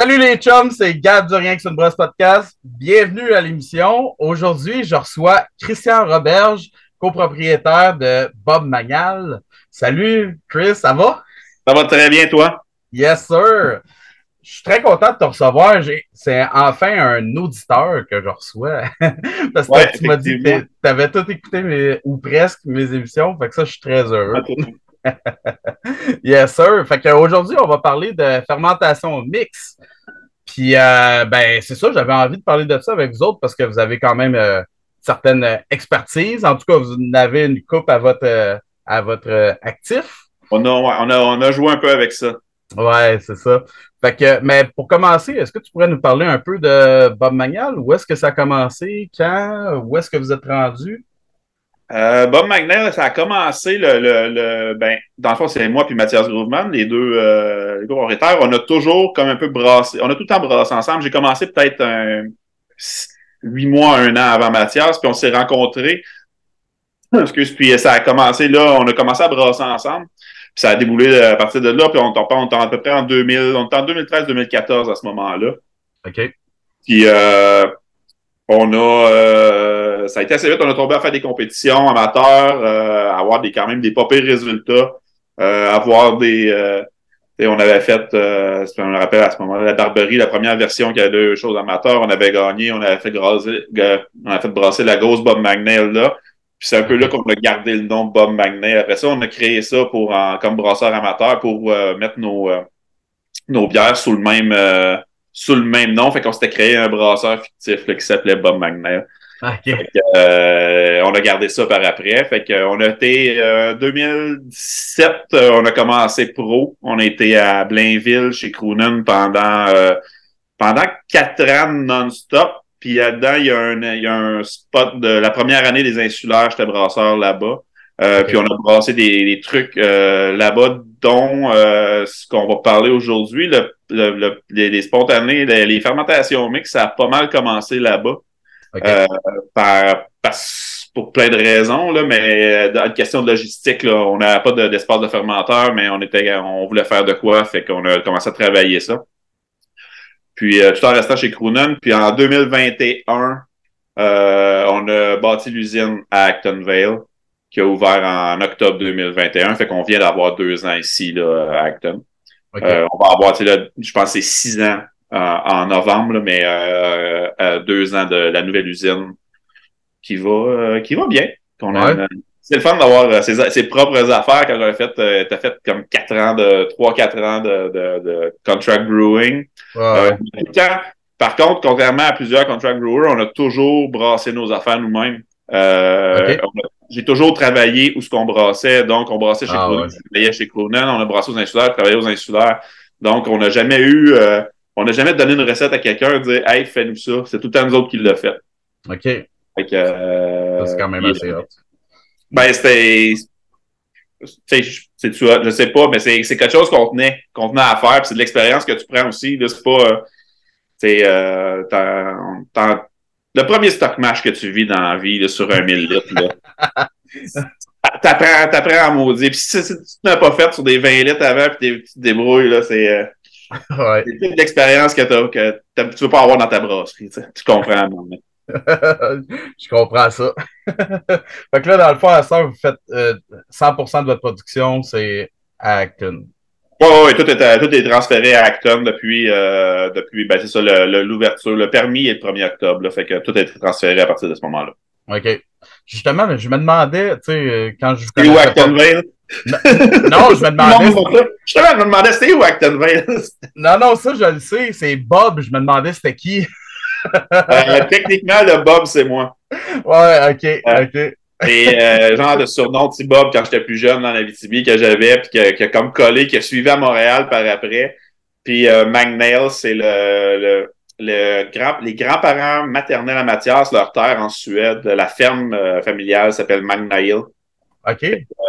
Salut les chums, c'est Gab du Rien que une brosse podcast. Bienvenue à l'émission. Aujourd'hui, je reçois Christian Roberge, copropriétaire de Bob Magnal. Salut Chris, ça va? Ça va très bien, toi? Yes, sir. Je suis très content de te recevoir. C'est enfin un auditeur que je reçois. Parce que tu m'as dit que tu avais tout écouté, ou presque, mes émissions. Fait que ça, je suis très heureux. yes, sir. Fait qu'aujourd'hui, on va parler de fermentation mix. Puis, euh, ben, c'est ça, j'avais envie de parler de ça avec vous autres parce que vous avez quand même euh, certaines expertises. En tout cas, vous avez une coupe à votre, euh, à votre actif. On a, on, a, on a joué un peu avec ça. Ouais, c'est ça. Fait que, mais pour commencer, est-ce que tu pourrais nous parler un peu de Bob Magnal? Où est-ce que ça a commencé? Quand? Où est-ce que vous êtes rendu? Euh, Bob McNair, ça a commencé le, le, le, ben, dans le fond, c'est moi puis Mathias Grooveman, les deux, euh, les deux propriétaires. On a toujours comme un peu brassé, on a tout le temps brassé ensemble. J'ai commencé peut-être un huit mois, un an avant Mathias, puis on s'est rencontrés. Excuse, puis ça a commencé là, on a commencé à brasser ensemble. Puis ça a déboulé à partir de là, puis on, on, on à peu près en 2000, on était en 2013-2014 à ce moment-là. OK. Puis euh, on a, euh, ça a été assez vite, on a tombé à faire des compétitions amateurs, euh, avoir des quand même des pas pires résultats, euh, avoir des, euh, on avait fait, euh, on me rappelle à ce moment-là, la Barberie, la première version qui avait deux choses amateurs, on avait gagné, on avait fait brasser, on a fait brasser la grosse Bob Magnell là. Puis c'est un peu là qu'on a gardé le nom Bob Magnell. Après ça, on a créé ça pour en, comme brasseur amateur pour mettre nos, nos bières sous le même sous le même nom. Fait qu'on s'était créé un brasseur fictif qui s'appelait Bob Magnet. euh, on a gardé ça par après. Fait qu'on a été euh, 2017, euh, on a commencé pro. On a été à Blainville chez Croonen pendant euh, pendant quatre ans non-stop. Puis là-dedans, il y, a un, il y a un spot de la première année des insulaires, j'étais brasseur là-bas. Euh, Puis on a brassé des, des trucs euh, là-bas, dont euh, ce qu'on va parler aujourd'hui, le, le, les, les, spontanés, les, les, fermentations mixtes, ça a pas mal commencé là-bas. Okay. Euh, par, pour plein de raisons, là, mais dans une question de logistique, là, on n'avait pas d'espace de, de, fermenteur, mais on était on voulait faire de quoi, fait qu'on a commencé à travailler ça. Puis tout en restant chez Croonen. Puis en 2021, on a bâti l'usine à Actonville qui a ouvert en octobre 2021. Fait qu'on vient d'avoir deux ans ici là, à Acton. Okay. Euh, on va avoir, là, je pense c'est six ans euh, en novembre, là, mais euh, deux ans de la nouvelle usine qui va qui va bien. Qu'on ouais. c'est le fun d'avoir ses, ses, propres affaires quand on a fait, t'as fait comme quatre ans de, trois, quatre ans de, de, de contract brewing. Ouais. Quand, par contre, contrairement à plusieurs contract brewers, on a toujours brassé nos affaires nous-mêmes. J'ai toujours travaillé où ce qu'on brassait. Donc, on brassait chez Ah, Cronin, ouais. je travaillais chez Cronin, on a brassé aux insulaires, travaillé aux insulaires. Donc, on n'a jamais eu, euh, on n'a jamais donné une recette à quelqu'un dire, hey, fais-nous ça. C'est tout le temps nous autres qui l'a fait. OK. Fait que, euh, Ça, c'est quand même il- assez hot. Ben, c'était, tu sais, je- c'est je sais pas, mais c'est, quelque chose qu'on tenait, qu'on tenait à faire, puis c'est de l'expérience que tu prends aussi, là, c'est pas, euh, c'est, euh, t'en- le premier stock match que tu vis dans la vie, là, sur un 1000 litres, là. T'apprends, t'apprends à maudire. Puis si, si tu n'as pas fait sur des 20 litres avant, puis tu te débrouilles, là, c'est, euh, Ouais. c'est une expérience que, t'as, que t'as- tu veux pas avoir dans ta brasserie, tu sais. Tu comprends, donné. je comprends ça. fait que là, dans le fond, à ça, vous faites euh, 100% de votre production, c'est à Acton. Oui, ouais, tout, est, tout est transféré à Acton depuis, euh, depuis ben, c'est ça, le- le- l'ouverture. Le, permis est le 1er octobre, là, fait que tout est transféré à partir de ce moment-là. OK. Justement, je me demandais, tu sais, euh, quand je C'était où pas- Actonville? Non, je me demandais. Justement, je me demandais c'était où Actonville? Non, non, ça, je le sais, c'est Bob. Je me demandais c'était qui? euh, techniquement, le Bob, c'est moi. Ouais, OK, Ouais. OK. Et euh, genre de surnom petit Bob quand j'étais plus jeune dans la VTB que j'avais, puis que, que comme collé, qui a suivi à Montréal par après. Puis euh, c'est le, le, le grand, les grands-parents maternels à Mathias, leur terre en Suède, la ferme euh, familiale s'appelle Magnail. OK.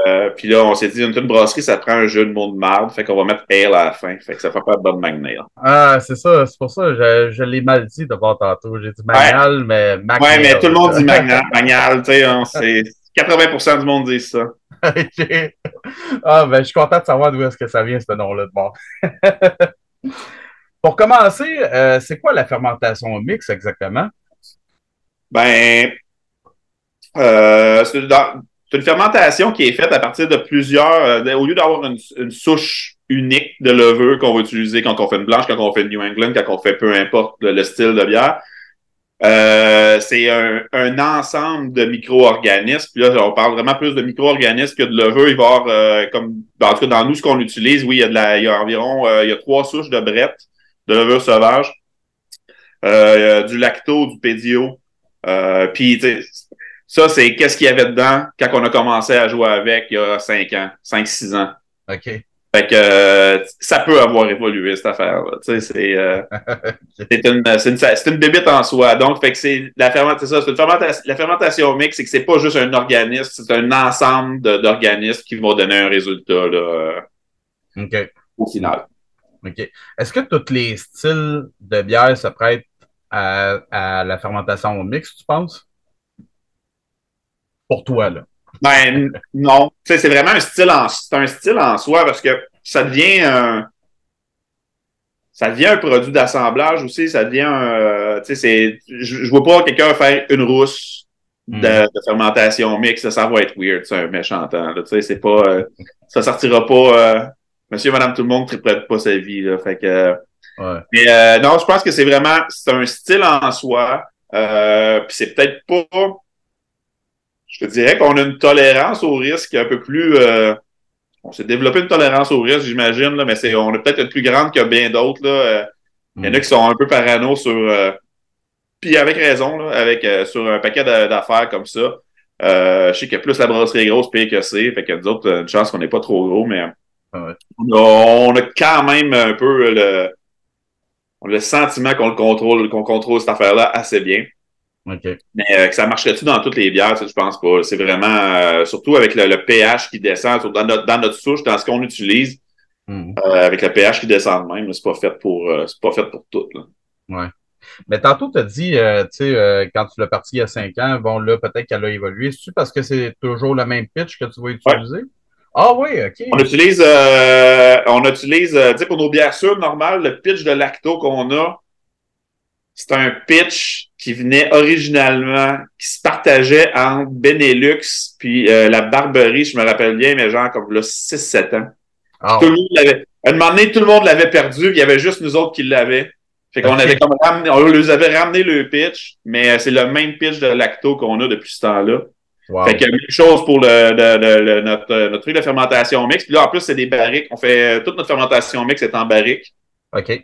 Euh, puis là, on s'est dit, une, une brasserie, ça prend un jeu de mots de marde, fait qu'on va mettre ale à la fin, fait que ça fait pas Bob Magnail. Ah, c'est ça, c'est pour ça que je, je l'ai mal dit d'abord tantôt. J'ai dit Magnal, mais Magnal. Ouais, mais tout le monde dit Magnal, Magnal, tu sais, on- c'est 80% du monde dit ça. OK. Ah, ben, je suis content de savoir d'où est-ce que ça vient, ce nom-là de bord. Pour commencer, euh, c'est quoi la fermentation mix exactement? Ben, euh, c'est une fermentation qui est faite à partir de plusieurs. au lieu d'avoir une, souche unique de levure qu'on va utiliser quand on fait une blanche, quand on fait une New England, quand on fait peu importe le style de bière, euh, c'est un, ensemble de micro-organismes. Puis là, on parle vraiment plus de micro-organismes que de levure. Il va y avoir, euh, comme, en tout cas, dans nous, ce qu'on utilise, oui, il y a, environ euh, il y a trois souches de brette, de levure sauvage, du lacto, du pédio. puis, ça, c'est qu'est-ce qu'il y avait dedans quand on a commencé à jouer avec il y a cinq ans, cinq, six ans. OK. Fait que euh, ça peut avoir évolué cette affaire-là. Tu sais, c'est euh, c'est une c'est une, c'est une bébite en soi. Donc, fait que c'est la fermentation, c'est fermentation. La fermentation mixte, c'est que c'est pas juste un organisme, c'est un ensemble d'organismes qui vont donner un résultat là, euh, au final. OK. Est-ce que tous les styles de bière se prêtent à, à la fermentation mixte, tu penses? Pour toi, là. Ben non, c'est vraiment un style en un style en soi parce que ça devient un ça devient un produit d'assemblage aussi, ça devient un euh, tu sais c'est je, vois pas quelqu'un faire une rousse de, hmm. fermentation mixte, ça va être weird, c'est un méchant temps tu sais c'est pas euh, ça sortira pas euh, monsieur madame tout le monde triplette pas sa vie là, fait que ouais. mais non, je pense que c'est vraiment c'est un style en soi puis c'est peut-être pas je te dirais qu'on a une tolérance au risque un peu plus. Euh, on s'est développé une tolérance au risque, j'imagine, mais c'est, on est peut-être une plus grande que bien d'autres. Là. Euh, il y en a mm. qui sont un peu parano sur. Euh, puis avec raison, là, avec sur un paquet d'affaires comme ça. je sais que plus la brasserie est grosse, pire que c'est. Fait que nous autres, une chance qu'on n'est pas trop gros, mais ah on, a, quand même un peu le, le sentiment qu'on le contrôle, qu'on contrôle cette affaire-là assez bien. Mais euh, que ça marcherait-tu dans toutes les bières, ça, je pense pas. C'est vraiment, euh, surtout avec le, pH qui descend, dans notre, dans notre souche, dans ce qu'on utilise, hmm. euh, avec le pH qui descend de même, c'est pas fait pour, c'est pas fait pour tout. Là. Ouais. Mais tantôt, tu as dit, tu sais, quand tu l'as parti il y a cinq ans, bon, là, peut-être qu'elle a évolué. C'est-tu parce que c'est toujours le même pitch que tu vas utiliser? Ah oui, OK. On utilise, on utilise, tu sais, pour nos bières sûres normales, le pitch de lacto qu'on a, c'est un pitch qui venait originalement, qui se partageait entre Benelux puis euh, la Barberie, je me rappelle bien, mais genre comme là 6-7 ans. Ah tout le monde l'avait. À un moment donné, tout le monde l'avait perdu, puis il y avait juste nous autres qui l'avaient. Fait qu'on avait comme ramené, on leur avait ramené le pitch, mais euh, c'est le même pitch de lacto qu'on a depuis ce temps-là. Fait que même chose pour le, notre, notre truc de fermentation mixte. Puis là, en plus, c'est des barriques. On fait toute notre fermentation mixte est en barrique. OK.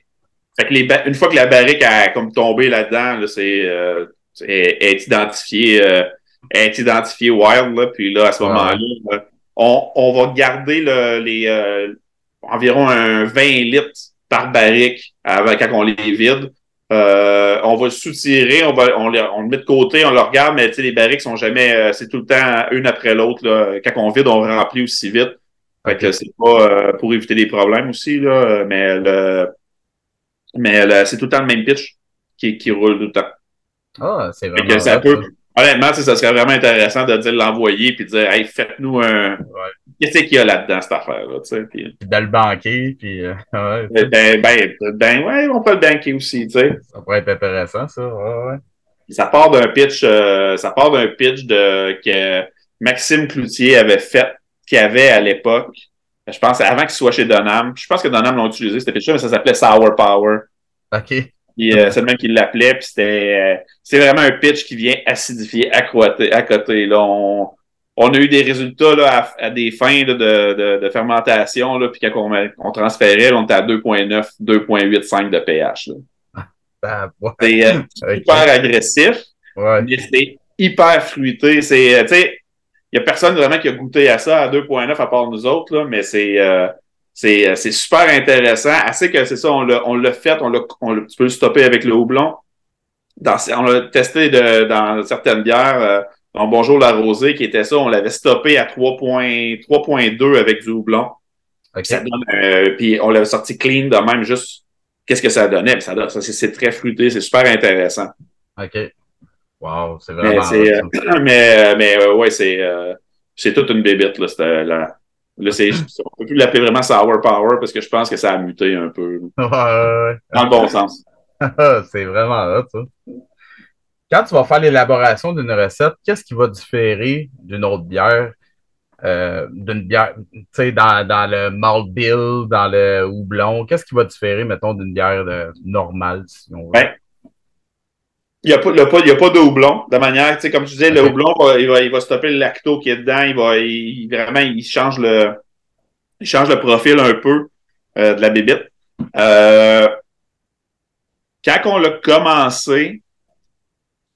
Fait que les une fois que la barrique a comme tombé là-dedans, là, c'est euh, est, identifié euh, est identifié wild là, puis là à ce moment-là, on, on va garder le, les euh, environ un 20 litres par barrique avant quand on les vide. Euh, on va le soutirer, on va on, on, le met de côté, on le regarde, mais les barriques sont jamais euh, c'est tout le temps une après l'autre. Quand on vide, on remplit aussi vite. Fait que c'est pas pour éviter des problèmes aussi, là, mais le, mais c'est tout le temps le même pitch qui, qui roule tout le temps. Ah, c'est vraiment. Que ça peut, honnêtement, ça serait vraiment intéressant de dire l'envoyer puis de dire Hey, faites-nous un. Qu'est-ce qu'il y a là-dedans, cette affaire-là? Tu sais, puis... de le banquer, puis. Euh, ouais, ben, ben, ben, ouais, on peut le banquer aussi, tu sais. Ça pourrait être intéressant, ça. Ouais, ouais. Ça part d'un pitch, euh, ça part d'un pitch de, que Maxime Cloutier avait fait, qu'il avait à l'époque. Je pense avant qu'il soit chez Donham. Je pense que Donham l'a utilisé, c'était pitch mais ça s'appelait Sour Power. OK. Euh, c'est le même qui l'appelait, puis c'était euh, c'est vraiment un pitch qui vient acidifier à côté. À côté là. On, on a eu des résultats là, à, des fins de, de, de, fermentation, là, puis quand on, on transférait, on était à 2.9, 2.85 de pH. Ah, ouais. C'est euh, hyper agressif, ouais. mais c'est hyper fruité. C'est, il y a personne vraiment qui a goûté à ça à 2.9 à part nous autres, là, mais c'est c'est, c'est super intéressant. Assez que c'est ça, on l'a, on l'a fait, on l'a, on l'a, tu peux le stopper avec le houblon. Dans, on l'a testé de, dans certaines bières. Euh, Bonjour la Rosée, qui était ça, on l'avait stoppé à 3.2 avec du houblon. Ça donne, euh, puis on l'avait sorti clean de même, juste qu'est-ce que ça donnait? Ça, donne, ça c'est, très fruité, c'est super intéressant. OK. Wow, c'est vraiment. Mais, c'est, euh, mais, mais ouais, c'est, c'est toute une bébite, là, là, Là, c'est, on peut plus l'appeler vraiment Sour Power parce que je pense que ça a muté un peu. Ouais, ouais. Dans le bon sens. c'est vraiment là, ça. Quand tu vas faire l'élaboration d'une recette, qu'est-ce qui va différer d'une autre bière? euh, d'une bière, tu sais, dans, dans le malt bill, dans le houblon, qu'est-ce qui va différer, mettons, d'une bière de- normale, si on veut? Ben, Il n'y a, pas- pas- il y a pas de houblon. De manière, tu sais, comme tu disais, le houblon, va- il va, il va stopper le lacto qui est dedans. Il va, il, vraiment, il change le, il change le profil un peu euh, de la bébite. Euh, quand on l'a commencé,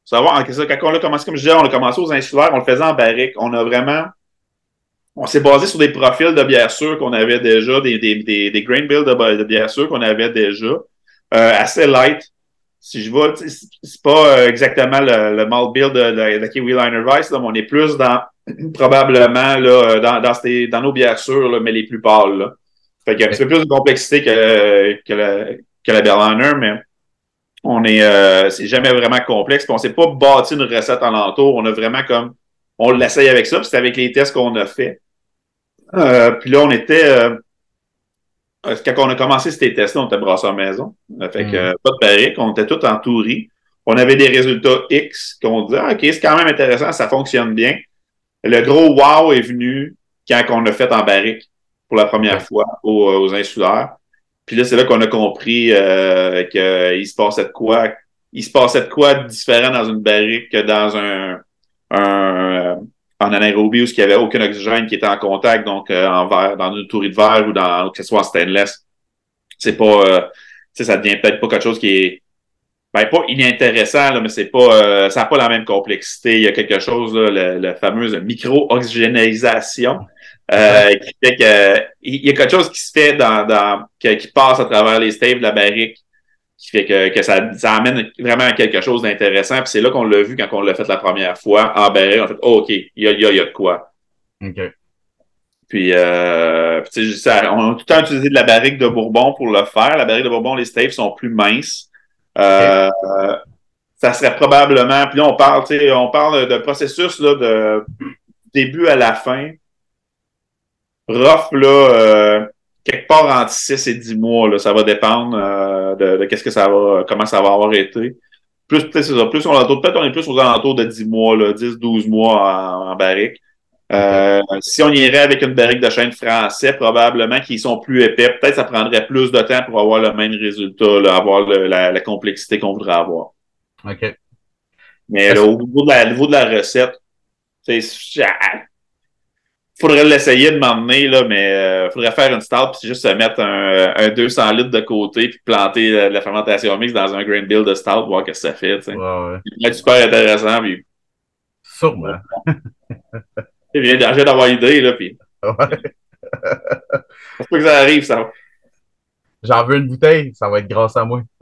savoir, ça, quand on l'a commencé, comme je disais, on l'a commencé aux insulaires, on le faisait en barrique. On a vraiment, on s'est basé sur des profils de bière sûre qu'on avait déjà, des, des, des, des grain bills de, de bière sûre qu'on avait déjà, euh, assez light. Si je vois, c'est c'est pas euh, exactement le, le malt de, de, de Kiwi Liner Vice, là, mais on est plus dans, probablement, là, dans, ces- dans nos bières sûres, là, mais les plus pâles, là. Fait qu'il y a un petit peu plus de complexité que, que la, que la Berliner, mais on est, euh, c'est jamais vraiment complexe. Puis on s'est pas bâti une recette alentour. On a vraiment comme, on l'essaye avec ça. Puis c'était avec les tests qu'on a fait. Euh, puis là, on était, euh, quand on a commencé ces tests-là, on était brasseur maison. Euh, Fait que, Mm. euh, pas de barrique. On était tout en tourie. On avait des résultats X qu'on disait, ah, OK, c'est quand même intéressant, ça fonctionne bien. Le gros wow est venu quand on a fait en barrique pour la première Ouais. fois aux, aux insulaires. Puis là, c'est là qu'on a compris euh, qu'il se passait de quoi. Il se passait de quoi de différent dans une barrique que dans un, un euh, en anaérobie où il n'y avait aucun oxygène qui était en contact, donc euh, en verre, dans une tourie de verre ou dans que ce soit en stainless. C'est pas euh, ça devient peut-être pas quelque chose qui est ben, pas inintéressant, là, mais c'est pas euh, ça n'a pas la même complexité. Il y a quelque chose, là, le, le fameuse micro-oxygénisation. Euh, qui fait que il y a quelque chose qui se fait dans, dans que- qui passe à travers les staves de la barrique qui fait que, que ça, ça amène vraiment à quelque chose d'intéressant. Puis c'est là qu'on l'a vu quand on l'a fait la première fois en barrique. On a fait oh, OK, il y a, il y, a, il y a de quoi. OK. Puis, euh, puis, tu sais, ça- on a tout le temps utilisé de la barrique de Bourbon pour le faire. La barrique de Bourbon, les staves sont plus minces. Euh, ça serait probablement. Puis là, on parle, tu sais, on parle de processus là, de début à la fin. Rough, là, euh, quelque part entre 6 et 10 mois, là, ça va dépendre euh, de, de qu'est-ce que ça va, comment ça va avoir été. Plus, peut-être, c'est ça, plus on, peut-être on est plus aux alentours de 10 mois, là, 10, 12 mois en, en barrique. Euh, si on irait avec une barrique de chêne français, probablement qu'ils sont plus épais. Peut-être ça prendrait plus de temps pour avoir le même résultat, là, avoir le- la, la complexité qu'on voudrait avoir. OK. Mais là, au niveau de la, au niveau de la recette, ah, faudrait l'essayer de m'emmener, là, mais euh, faudrait faire une start puis juste se mettre un, un 200 litres de côté puis planter la, la fermentation mixte dans un grain bill de stout, voir ce que ça fait. sais. Ouais, super intéressant. Puis, Sûrement. viens j'ai d'avoir l'idée, là, puis Ouais. faut pas que ça arrive, ça. J'en veux une bouteille, ça va être grâce à moi.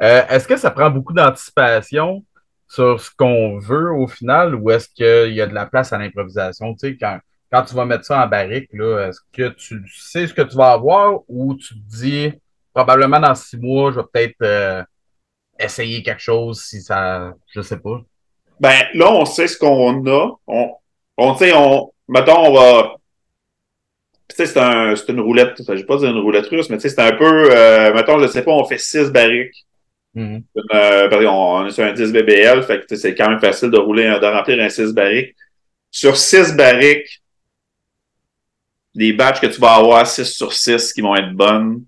Euh, est-ce que ça prend beaucoup d'anticipation sur ce qu'on veut au final ou est-ce qu'il y a de la place à l'improvisation? Tu sais, quand, quand tu vas mettre ça en barrique, est-ce que tu sais ce que tu vas avoir ou tu te dis probablement dans six mois, je vais peut-être euh, essayer quelque chose si ça. Je sais pas. Ben, là, on sait ce qu'on a. On, on sait, on, mettons, on va, tu sais, c'est un, une roulette, je vais pas dire une roulette russe, mais tu sais, c'est un peu, euh, mettons, je sais pas, on fait six barriques. Mhm. Euh, parce on est sur un 10 BBL, fait que c'est quand même facile de rouler, de remplir un 6 barriques. Sur 6 barriques, les batchs que tu vas avoir 6 sur 6 qui vont être bonnes.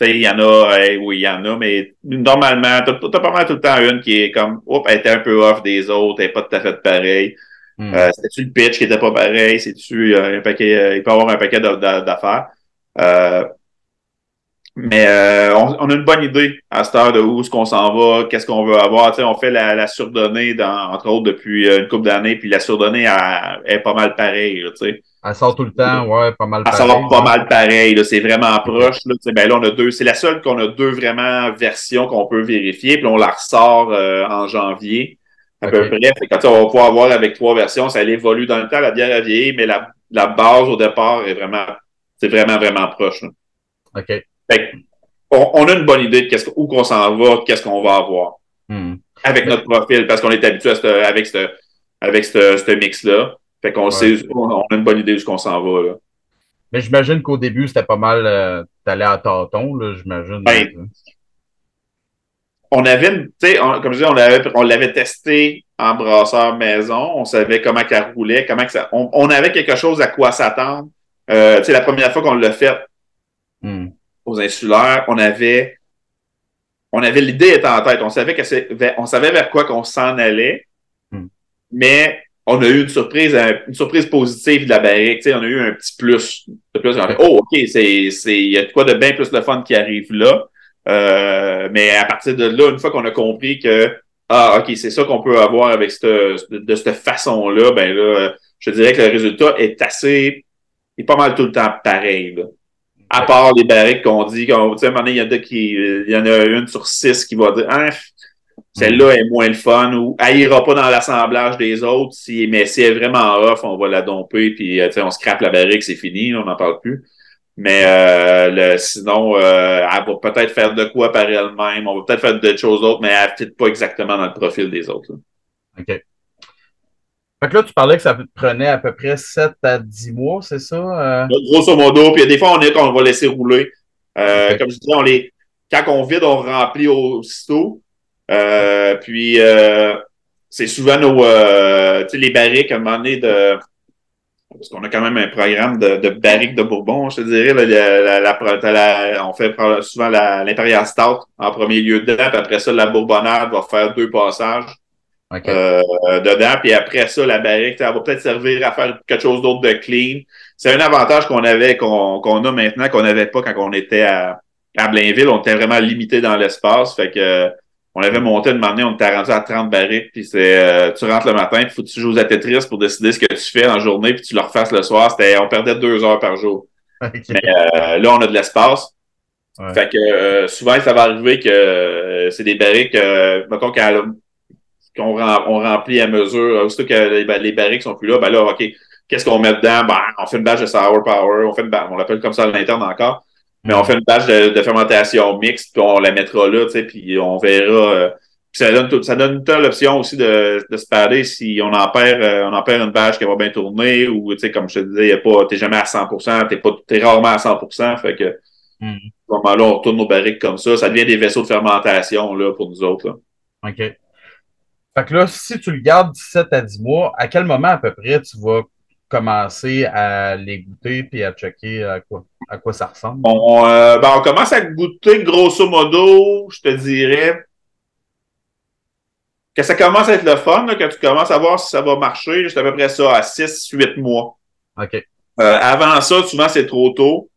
Il y en a, hey, oui, il y en a, mais normalement, t'as t'as pas mal tout le temps une qui est comme, oups, elle était un peu off des autres, elle est pas tout à fait pareille. Mhm. Euh, C'est-tu le pitch qui était pas pareil? C'est-tu euh, un paquet, il peut y avoir un paquet d'a- d'a- d'affaires? Mais euh, on, on a une bonne idée à cette heure de où est-ce qu'on s'en va, qu'est-ce qu'on veut avoir. Tu sais, on fait la, la surdonnée, dans, entre autres, depuis euh, une couple d'années, puis la surdonnée elle, elle est pas mal pareille. sais. Elle sort tout le temps, ouais, pas mal Elle pareil. sort pas mal pareil. là, C'est vraiment proche. Là, ben là, on a deux. C'est la seule qu'on a deux vraiment versions qu'on peut vérifier, puis on la ressort euh, en janvier. À peu près. Sais, on va pouvoir avoir avec trois versions, ça évolue dans le temps, la bière a vieilli, mais la, la base au départ est vraiment, c'est vraiment, vraiment proche. là. OK. Fait on, on a une bonne idée de où qu'on s'en va, qu'est-ce qu'on va avoir Mhm. avec notre profil, parce qu'on est habitué à avec ce avec ce, mix-là. Fait qu'on sait, on a une bonne idée de ce qu'on s'en va, là. Mais j'imagine qu'au début, c'était pas mal euh, d'aller à tâtons, là, j'imagine. Ben, on avait, tu sais, comme je disais, on l'avait, on l'avait testé en brasseur maison. On savait comment ça roulait, comment que ça, on, avait quelque chose à quoi s'attendre. Euh, la première fois qu'on l'a fait hmm. Aux insulaires, on avait, on avait l'idée était en tête. On savait que on savait vers quoi qu'on s'en allait. Hmm. Mais on a eu une surprise, une surprise positive de la barrique. Tu sais, on a eu un petit plus. De plus. oh, OK, c'est, c'est, il y a quoi de bien plus de fun qui arrive là. Euh, mais à partir de là, une fois qu'on a compris que ah, OK, c'est ça qu'on peut avoir avec cette, de, cette façon-là, ben là, je dirais que le résultat est assez, est pas mal tout le temps pareil. Là. À part les barriques qu'on dit, qu'on, à un moment il y en a une sur six qui va dire, ah, celle-là est moins le fun ou elle ira pas dans l'assemblage des autres. Si, mais si elle est vraiment off, on va la domper puis euh, on scrape la barrique, c'est fini, on n'en parle plus. Mais euh, sinon, euh, elle va peut-être faire de quoi par elle-même. On va peut-être faire d'autres choses autres, mais elle n'est peut-être pas exactement dans le profil des autres. OK. Fait que là, tu parlais que ça prenait à peu près 7 à 10 mois, c'est ça? Grosso modo. Puis des fois, on est qu'on va laisser rouler. Comme je disais, on les, quand on vide, on remplit aussitôt. Euh, puis euh, c'est souvent nos euh, les barriques à un moment donné de parce qu'on a quand même un programme de, de barriques de Bourbon, je te dirais. la, la, on fait souvent l'Imperial Stout en premier lieu dedans, puis après ça, la Bourbonnade va faire deux passages euh, dedans, puis après ça, la barrique, ça va peut-être servir à faire quelque chose d'autre de clean. C'est un avantage qu'on avait, qu'on a maintenant, qu'on n'avait pas quand on était à, à Blainville. On était vraiment limité dans l'espace. Fait que on avait monté une année, on était rendu à 30 barriques, puis c'est euh, tu rentres le matin, il faut que tu joues à Tetris pour décider ce que tu fais en journée, puis tu le refasses le soir. C'était, on perdait deux heures par jour. Mais euh, là, on a de l'espace. Fait que euh, souvent, ça va arriver que c'est des barriques, mettons qu'on on remplit à mesure, aussitôt que les, les, barriques sont plus là, ben là, OK, qu'est-ce qu'on met dedans? Ben, on fait une bâche de sour power, on fait une on l'appelle comme ça à l'interne encore. Mais on fait une bâche de, fermentation mixte, puis on la mettra là, tu sais, puis on verra. Euh, ça donne tout, ça donne l'option aussi de, de se parler si on en perd, euh, on en perd une bâche qui va bien tourner ou tu sais, comme je te disais, y a pas, t'es jamais à 100%, t'es pas, t'es rarement à 100%, fait que mm. à ce moment-là, on retourne nos barriques comme ça, ça devient des vaisseaux de fermentation là pour nous autres. Là. OK. Fait que là, si tu le gardes 17 à 10 mois, à quel moment à peu près tu vas commencer à les goûter puis à checker à quoi, à quoi ça ressemble? On, euh, ben, on commence à goûter grosso modo, je te dirais, que ça commence à être le fun, là, que tu commences à voir si ça va marcher, c'est à peu près ça, à 6-8 mois. OK. Euh, avant ça, souvent, c'est trop tôt.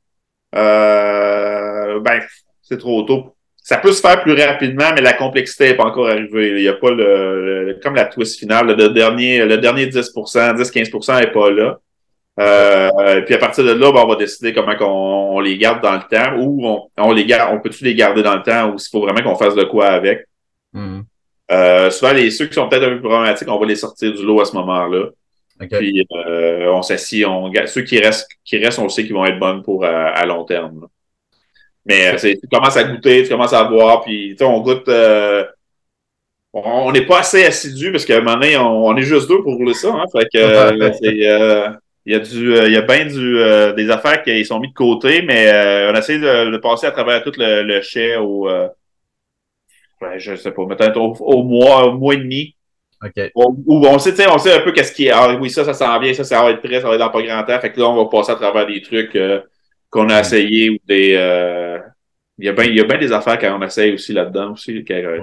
Euh, ben, c'est trop tôt. Ça peut se faire plus rapidement, mais la complexité n'est pas encore arrivée. Il n'y a pas le, comme la twist finale, le dernier, le dernier 10% 10-15% n'est pas là. Euh, puis à partir de là, ben, on va décider comment on, les garde dans le temps ou on, on les garde, on peut-tu les garder dans le temps ou s'il faut vraiment qu'on fasse de quoi avec. Mm-hmm. Euh, souvent, les, ceux qui sont peut-être un peu problématiques, on va les sortir du lot à ce moment-là. Puis euh, on s'assied, on ceux qui restent, qui restent, on sait qu'ils vont être bonnes pour à, long terme. Mais tu commences à goûter, tu commences à boire, puis on goûte. on n'est pas assez assidu parce qu'à un moment donné, on, est juste deux pour rouler ça. Hein, fait que c'est il y a du, euh, il y a bien du, euh, des affaires qui sont mises de côté, mais euh, on essaie de, de, passer à travers tout le, le chai au, ouais, je sais pas, peut-être au, mois, au mois et demi. OK. Où, on sait, on sait un peu qu'est-ce qui est. Ah oui, ça, ça s'en vient, ça, ça va être prêt, ça va être dans pas grand temps. Fait que là, on va passer à travers des trucs qu'on a essayé ou des, il y a bien il y a bien des affaires qu'on essaye aussi là-dedans aussi qui ouais.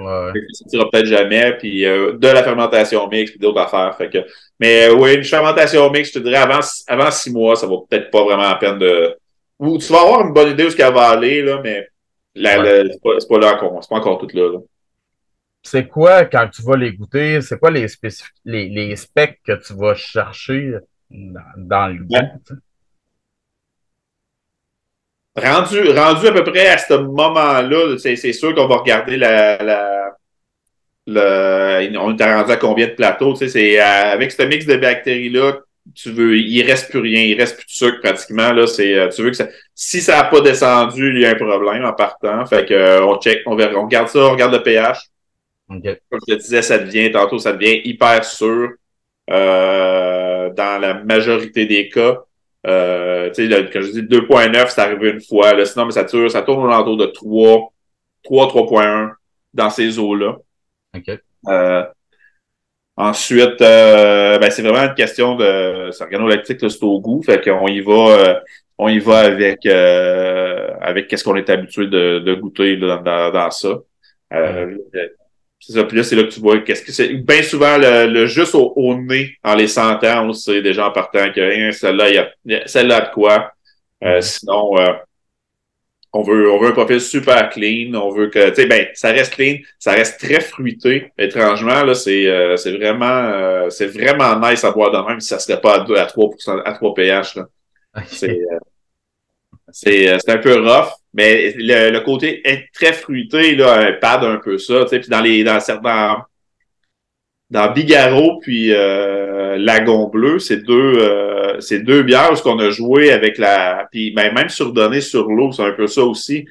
sortira peut-être jamais puis euh, de la fermentation mixte puis d'autres affaires fait que mais euh, oui une fermentation mixte je te dirais avant avant six mois ça vaut peut-être pas vraiment la peine de ou tu vas avoir une bonne idée où ce qu'elle va aller là mais la, c'est pas, pas, là encore c'est pas encore tout là, c'est quoi quand tu vas les goûter c'est quoi les, les les specs que tu vas chercher dans, dans le goût Rendu, rendu à peu près à ce moment-là, c'est sûr qu'on va regarder la, la, le, on est rendu à combien de plateaux, tu sais, c'est avec ce mix de bactéries-là, tu veux, il reste plus rien, il reste plus de sucre pratiquement, là, c'est, euh, tu veux que ça, si ça n'a pas descendu, il y a un problème en partant, fait que, euh, on check, on, on regarde ça, on regarde le pH. Comme je te disais, ça devient, tantôt, ça devient hyper sûr, euh, dans la majorité des cas. Euh, tu sais, quand je dis 2.9, c'est arrivé une fois. Là, sinon, mais ça, tire, ça tourne autour de 3, 3, 3.1 dans ces eaux-là. OK. Euh, ensuite, euh, ben, c'est vraiment une question de c'est organoleptique, c'est au goût. Fait qu'on y va, euh, on y va avec euh, avec qu'est-ce qu'on est habitué de, de goûter dans, dans, dans ça. Euh, c'est ça. Puis là, c'est là que tu vois qu'est-ce que c'est. Bien souvent, le, le juste au, au, nez, en les sentant, on sait déjà en partant que hein, celle-là, il y a celle-là de quoi. Euh, sinon, euh, on veut, on veut un profil super clean. On veut que, tu sais, ben, ça reste clean, ça reste très fruité. Étrangement, là, c'est, euh, c'est vraiment, euh, c'est vraiment nice à boire de même si ça serait pas à, 2, à 3 à 3 pH, là. C'est, euh, c'est, c'est un peu rough, mais le, le, côté est très fruité, là, pad un peu ça, puis dans les, dans certains, dans Bigaro puis euh, Lagon Bleu, c'est deux euh, c'est deux bières ce qu'on a joué avec la puis ben, même surdonné sur l'eau, c'est un peu ça aussi.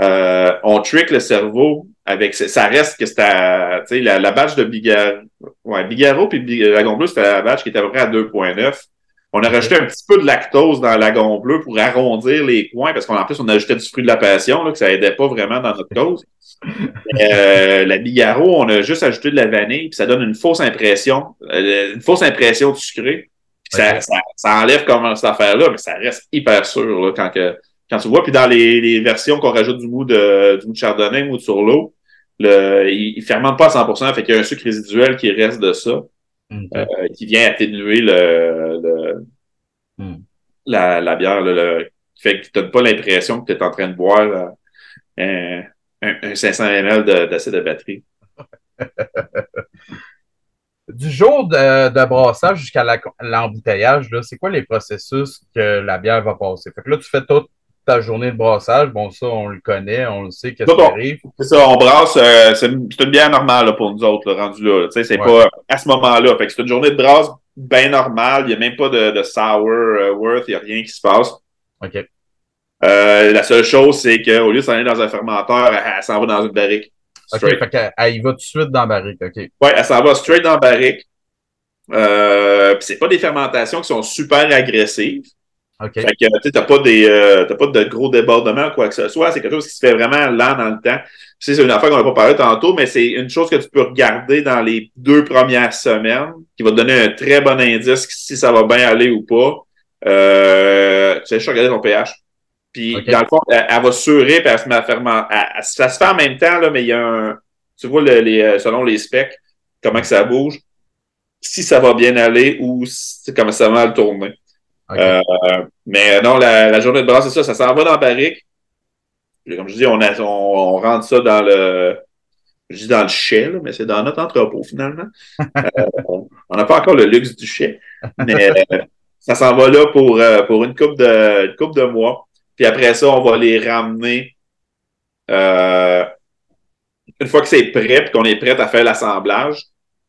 Euh, on trick le cerveau avec ça reste que c'était la, la batch de Bigaro ouais Bigaro puis Lagon Bleu c'était la batch qui était à peu près à 2.9. On a rajouté un petit peu de lactose dans Lagon Bleu pour arrondir les coins parce qu'en plus on ajoutait du fruit de la passion là, que ça aidait pas vraiment dans notre dose. Euh, la Bigaro, on a juste ajouté de la vanille, puis ça donne une fausse impression, euh, une fausse impression de sucré. Ça, ça, ça, enlève comme cette affaire-là, mais ça reste hyper sûr là, quand, que, quand tu vois. Puis dans les, les versions qu'on rajoute du mou de, du mou de chardonnay, mou de sur l'eau, le, il, il fermente pas à 100%, fait qu'il y a un sucre résiduel qui reste de ça, okay. euh, qui vient atténuer le, le mm. la, la, bière, là, le, fait que tu n'as pas l'impression que tu es en train de boire un, un 500 ml d'acide de, de, batterie. du jour de, de brassage jusqu'à l'embouteillage, la, c'est quoi les processus que la bière va passer? Fait que là, tu fais toute ta journée de brassage. Bon, ça, on le connaît, on le sait, qu'est-ce qui arrive. C'est ça, on brasse, euh, c'est une, une, bière normale là, pour nous autres, là, rendu là. Tu sais, c'est ouais. pas à ce moment-là. Fait que c'est une journée de brasse bien normale. Il n'y a même pas de, de sour uh, worth, il n'y a rien qui se passe. OK. Euh, la seule chose, c'est qu'au lieu de s'en aller dans un fermenteur, elle, elle s'en va dans une barrique. Straight. OK, fait qu'elle elle y va tout de suite dans la barrique, OK. Ouais, elle s'en va straight dans la barrique. Euh, c'est pas des fermentations qui sont super agressives. OK. Fait que, tu t'as pas des, euh, t'as pas de gros débordements, quoi que ce soit. C'est quelque chose qui se fait vraiment lent dans le temps. C'est une affaire qu'on n'a pas parlé tantôt, mais c'est une chose que tu peux regarder dans les deux premières semaines, qui va te donner un très bon indice si ça va bien aller ou pas. Euh, tu sais, je regarder ton pH. Puis, okay. dans le fond, elle, elle, va surer, puis elle se met à. Ça se fait en même temps, là, mais il y a un. Tu vois, le, les, selon les specs, comment que ça bouge, si ça va bien aller ou si, comment ça va mal tourner. Okay. Euh, mais non, la, la, journée de brasse, c'est ça, ça s'en va dans la barrique. Comme je dis, on, a, on, on, rentre ça dans le. Je dis dans le chai, là, mais c'est dans notre entrepôt, finalement. euh, on n'a pas encore le luxe du chai. Mais euh, ça s'en va là pour, euh, pour une coupe de, une coupe de mois. Puis après ça, on va les ramener. Euh, une fois que c'est prêt, puis qu'on est prêt à faire l'assemblage,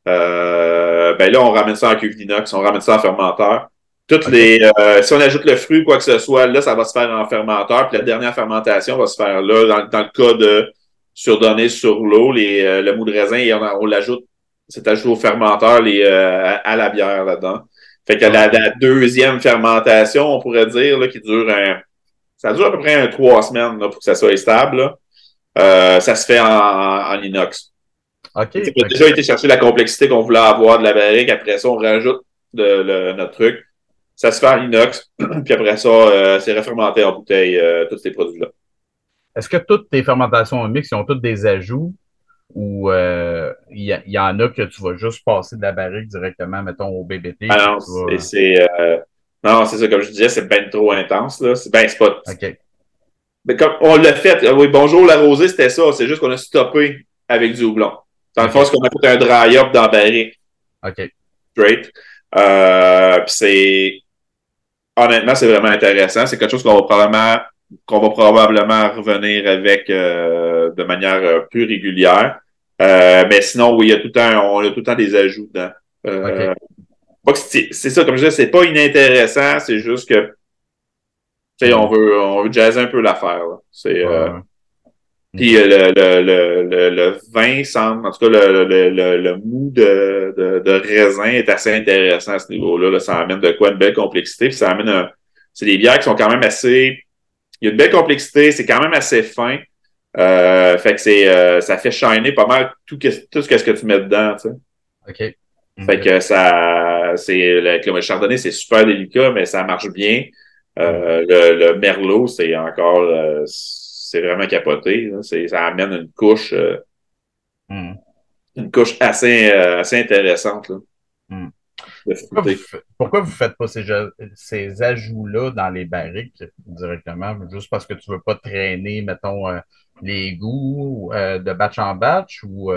euh, ben là, on ramène ça en cuve d'inox, on ramène ça en fermenteur. Toutes okay. les, euh, si on ajoute le fruit, quoi que ce soit, là, ça va se faire en fermenteur. Puis la dernière fermentation va se faire là, dans, dans le cas de surdonner sur l'eau, les, euh, le mou de raisin, et on, on l'ajoute, c'est ajouté au fermenteur les, euh, à, à, la bière là-dedans. Fait que la, la, deuxième fermentation, on pourrait dire, là, qui dure un, ça dure à peu près un, trois semaines là, pour que ça soit stable. Euh, ça se fait en, en inox. OK. On a déjà été chercher la complexité qu'on voulait avoir de la barrique. Après ça, on rajoute de, le, notre truc. Ça se fait en inox. Puis après ça, euh, c'est refermenté en bouteille, euh, tous ces produits-là. Est-ce que toutes tes fermentations en mix, ils ont toutes des ajouts ou il euh, y, y, en a que tu vas juste passer de la barrique directement, mettons, au BBT? Ah non, vas... c'est non, c'est ça, comme je disais, c'est ben trop intense, là. C'est ben, c'est pas. OK. Mais comme on l'a fait, oui, bonjour la rosée, c'était ça. C'est juste qu'on a stoppé avec du houblon. Dans le fond, c'est qu'on a fait un dry up dans la barrique. OK. Straight. Euh, puis c'est. Honnêtement, c'est vraiment intéressant. C'est quelque chose qu'on va probablement qu'on va probablement revenir avec euh, de manière euh, plus régulière. Euh, mais sinon, oui, il y a tout le temps, on a tout le temps des ajouts dedans. Euh, okay c'est ça, comme je disais, c'est pas inintéressant, c'est juste que tu sais, on veut on veut jazzer un peu l'affaire. C'est euh, Puis euh, le, le, le, le, vin semble, en tout cas, le, le, le, mou de, de, de, raisin est assez intéressant à ce niveau-là. Là. Ça amène de quoi une belle complexité. Puis ça amène un. C'est des bières qui sont quand même assez. Il y a une belle complexité, c'est quand même assez fin. Euh, fait que c'est euh, ça fait shiner pas mal tout, tout ce que, ce que tu mets dedans, tu sais. OK. Fait que ça, c'est le, chardonnay, c'est super délicat, mais ça marche bien. Euh, le, le, merlot, c'est encore, euh, c'est vraiment capoté. Ça amène une couche, euh, hmm. une couche assez, assez intéressante. Là, hmm. pourquoi, vous, ne faites pas ces, ces ajouts-là dans les barriques directement, juste parce que tu veux pas traîner, mettons, les goûts de batch en batch ou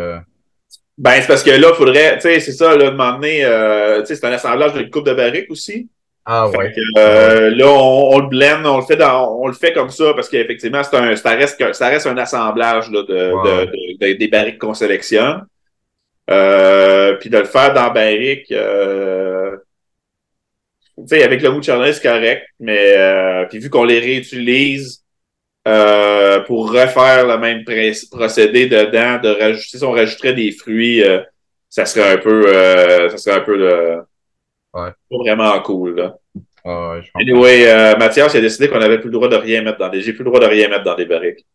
ben, c'est parce que là, il faudrait, tu sais, c'est ça, là, euh, tu sais, c'est un assemblage d'une coupe de barrique aussi. Ah ouais. Euh, là, on, le blend, on le fait dans, on le fait comme ça parce qu'effectivement, c'est un, ça reste, ça reste un assemblage là, de, de, des barriques qu'on sélectionne. Euh, puis de le faire dans barrique, euh, tu sais, avec le chardonnay, c'est correct, mais puis vu qu'on les réutilise, pour refaire le même procédé dedans, de rajouter, si on rajouterait des fruits, ça serait un peu, ça serait un peu le, ouais. pas vraiment cool, là. Ouais, je anyway, Mathias a décidé qu'on avait plus le droit de rien mettre dans des, j'ai plus le droit de rien mettre dans des barriques.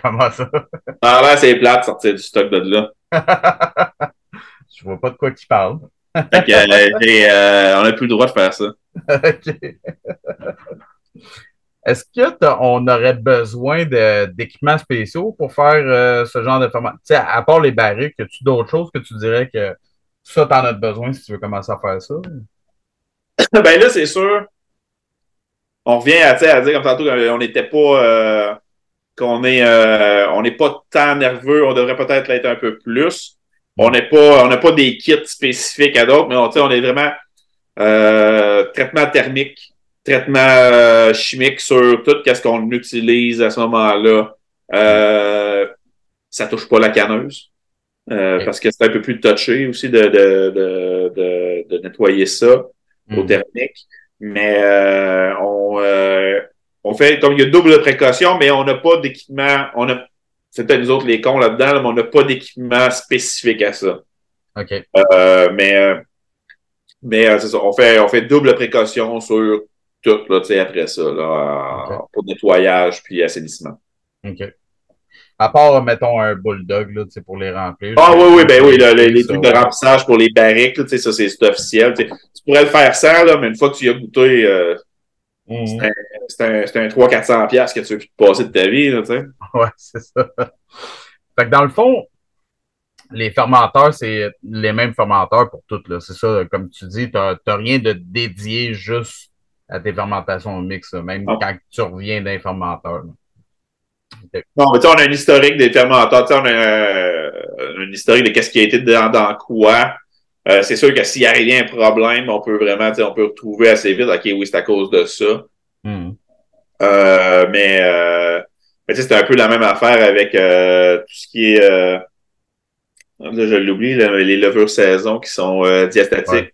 Comment ça? Ah là, c'est plate de sortir du stock de là. je vois pas de quoi tu parles. fait que, on n'a plus le droit de faire ça. OK. Est-ce qu'on aurait besoin d'équipements spéciaux pour faire euh, ce genre de format? sais, à part les barriques, as-tu d'autres choses que tu dirais que ça, tu en as besoin si tu veux commencer à faire ça? ben là, c'est sûr. On revient à, à dire comme tantôt qu'on n'était pas euh, qu'on est euh, on n'est pas tant nerveux, on devrait peut-être l'être un peu plus. On n'est pas, on n'a pas des kits spécifiques à d'autres, mais on, on est vraiment traitement thermique traitement euh, chimique sur tout ce qu'on utilise à ce moment-là. Euh, ça touche pas la canneuse. Euh, parce que c'est un peu plus touché aussi de, de, de, de, nettoyer ça au mm. thermique. Mais euh, on, on fait comme il y a double précaution, mais on n'a pas d'équipement. On a c'est peut-être nous autres les cons là-dedans, mais on n'a pas d'équipement spécifique à ça. OK. mais mais c'est ça, on fait, on fait double précaution sur tout là, après ça, là, pour nettoyage puis assainissement. OK. À part, mettons, un bulldog là, pour les remplir. Ah oui, oui, ben oui, les, trucs de remplissage pour les barriques, là, ça, c'est officiel. Tu pourrais le faire sans, là, mais une fois que tu y as goûté, euh, mhm. c'est un, un, un 300-400$ que tu veux plus te passer de ta vie. Là, ouais, c'est ça. Fait que dans le fond, les fermenteurs, c'est les mêmes fermenteurs pour toutes. C'est ça, comme tu dis, tu n'as rien de dédié juste à tes fermentations mixtes, même ah. quand tu reviens d'un fermenteur. Non, mais tu sais, on a un historique des fermenteurs, on a euh, un, historique de qu'est-ce qui a été dans, dans quoi. Euh, c'est sûr que s'il y a rien un problème, on peut vraiment, on peut retrouver assez vite, OK, oui, c'est à cause de ça. Hmm. Euh, mais, mais c'est un peu la même affaire avec tout ce qui est, là, je l'oublie, les levures saison qui sont diastatiques.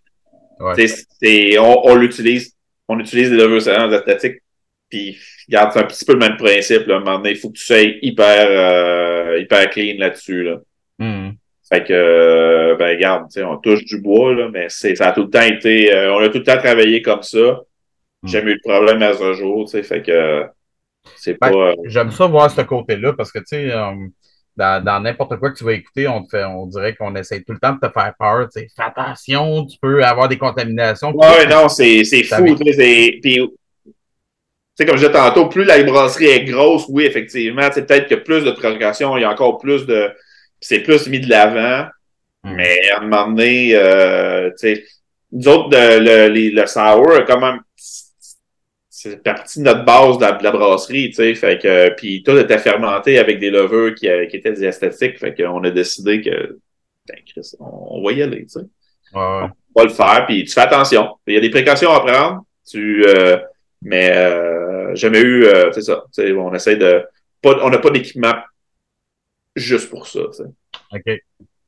Ouais. on, on l'utilise on utilise des levures saillantes statiques, puis regarde, c'est un petit peu le même principe. Là. À un moment donné, il faut que tu sois hyper, euh, hyper clean là-dessus. Là. Hmm. Fait que, euh, ben regarde, on touche du bois, là, mais c'est, ça a tout le temps été, euh, on a tout le temps travaillé comme ça. Hmm. J'ai jamais eu de problème à ce jour, tu sais, fait que c'est ben, pas... J'aime ça voir ce côté-là parce que, tu sais, dans n'importe quoi que tu vas écouter, on, te fait, on dirait qu'on essaie tout le temps de te faire peur. Fais attention, tu peux avoir des contaminations. Ouais, non, c'est fou. Puis, comme je disais tantôt, plus la brasserie est grosse, oui, effectivement, peut-être que plus de précautions, il y a encore plus de. C'est plus mis de l'avant. Hmm. Mais à un moment donné, euh, nous autres, le, le, le sour a quand même c'est partie de notre base de la, brasserie, tu sais, fait que puis tout était fermenté avec des levures qui, qui étaient diastatiques, fait qu'on a décidé que ben, Chris, on, va y aller, tu sais. On va le faire, puis tu fais attention. Il y a des précautions à prendre, tu euh, mais euh, jamais eu, euh, c'est ça, tu on essaie de pas, on n'a pas d'équipement juste pour ça, tu. OK.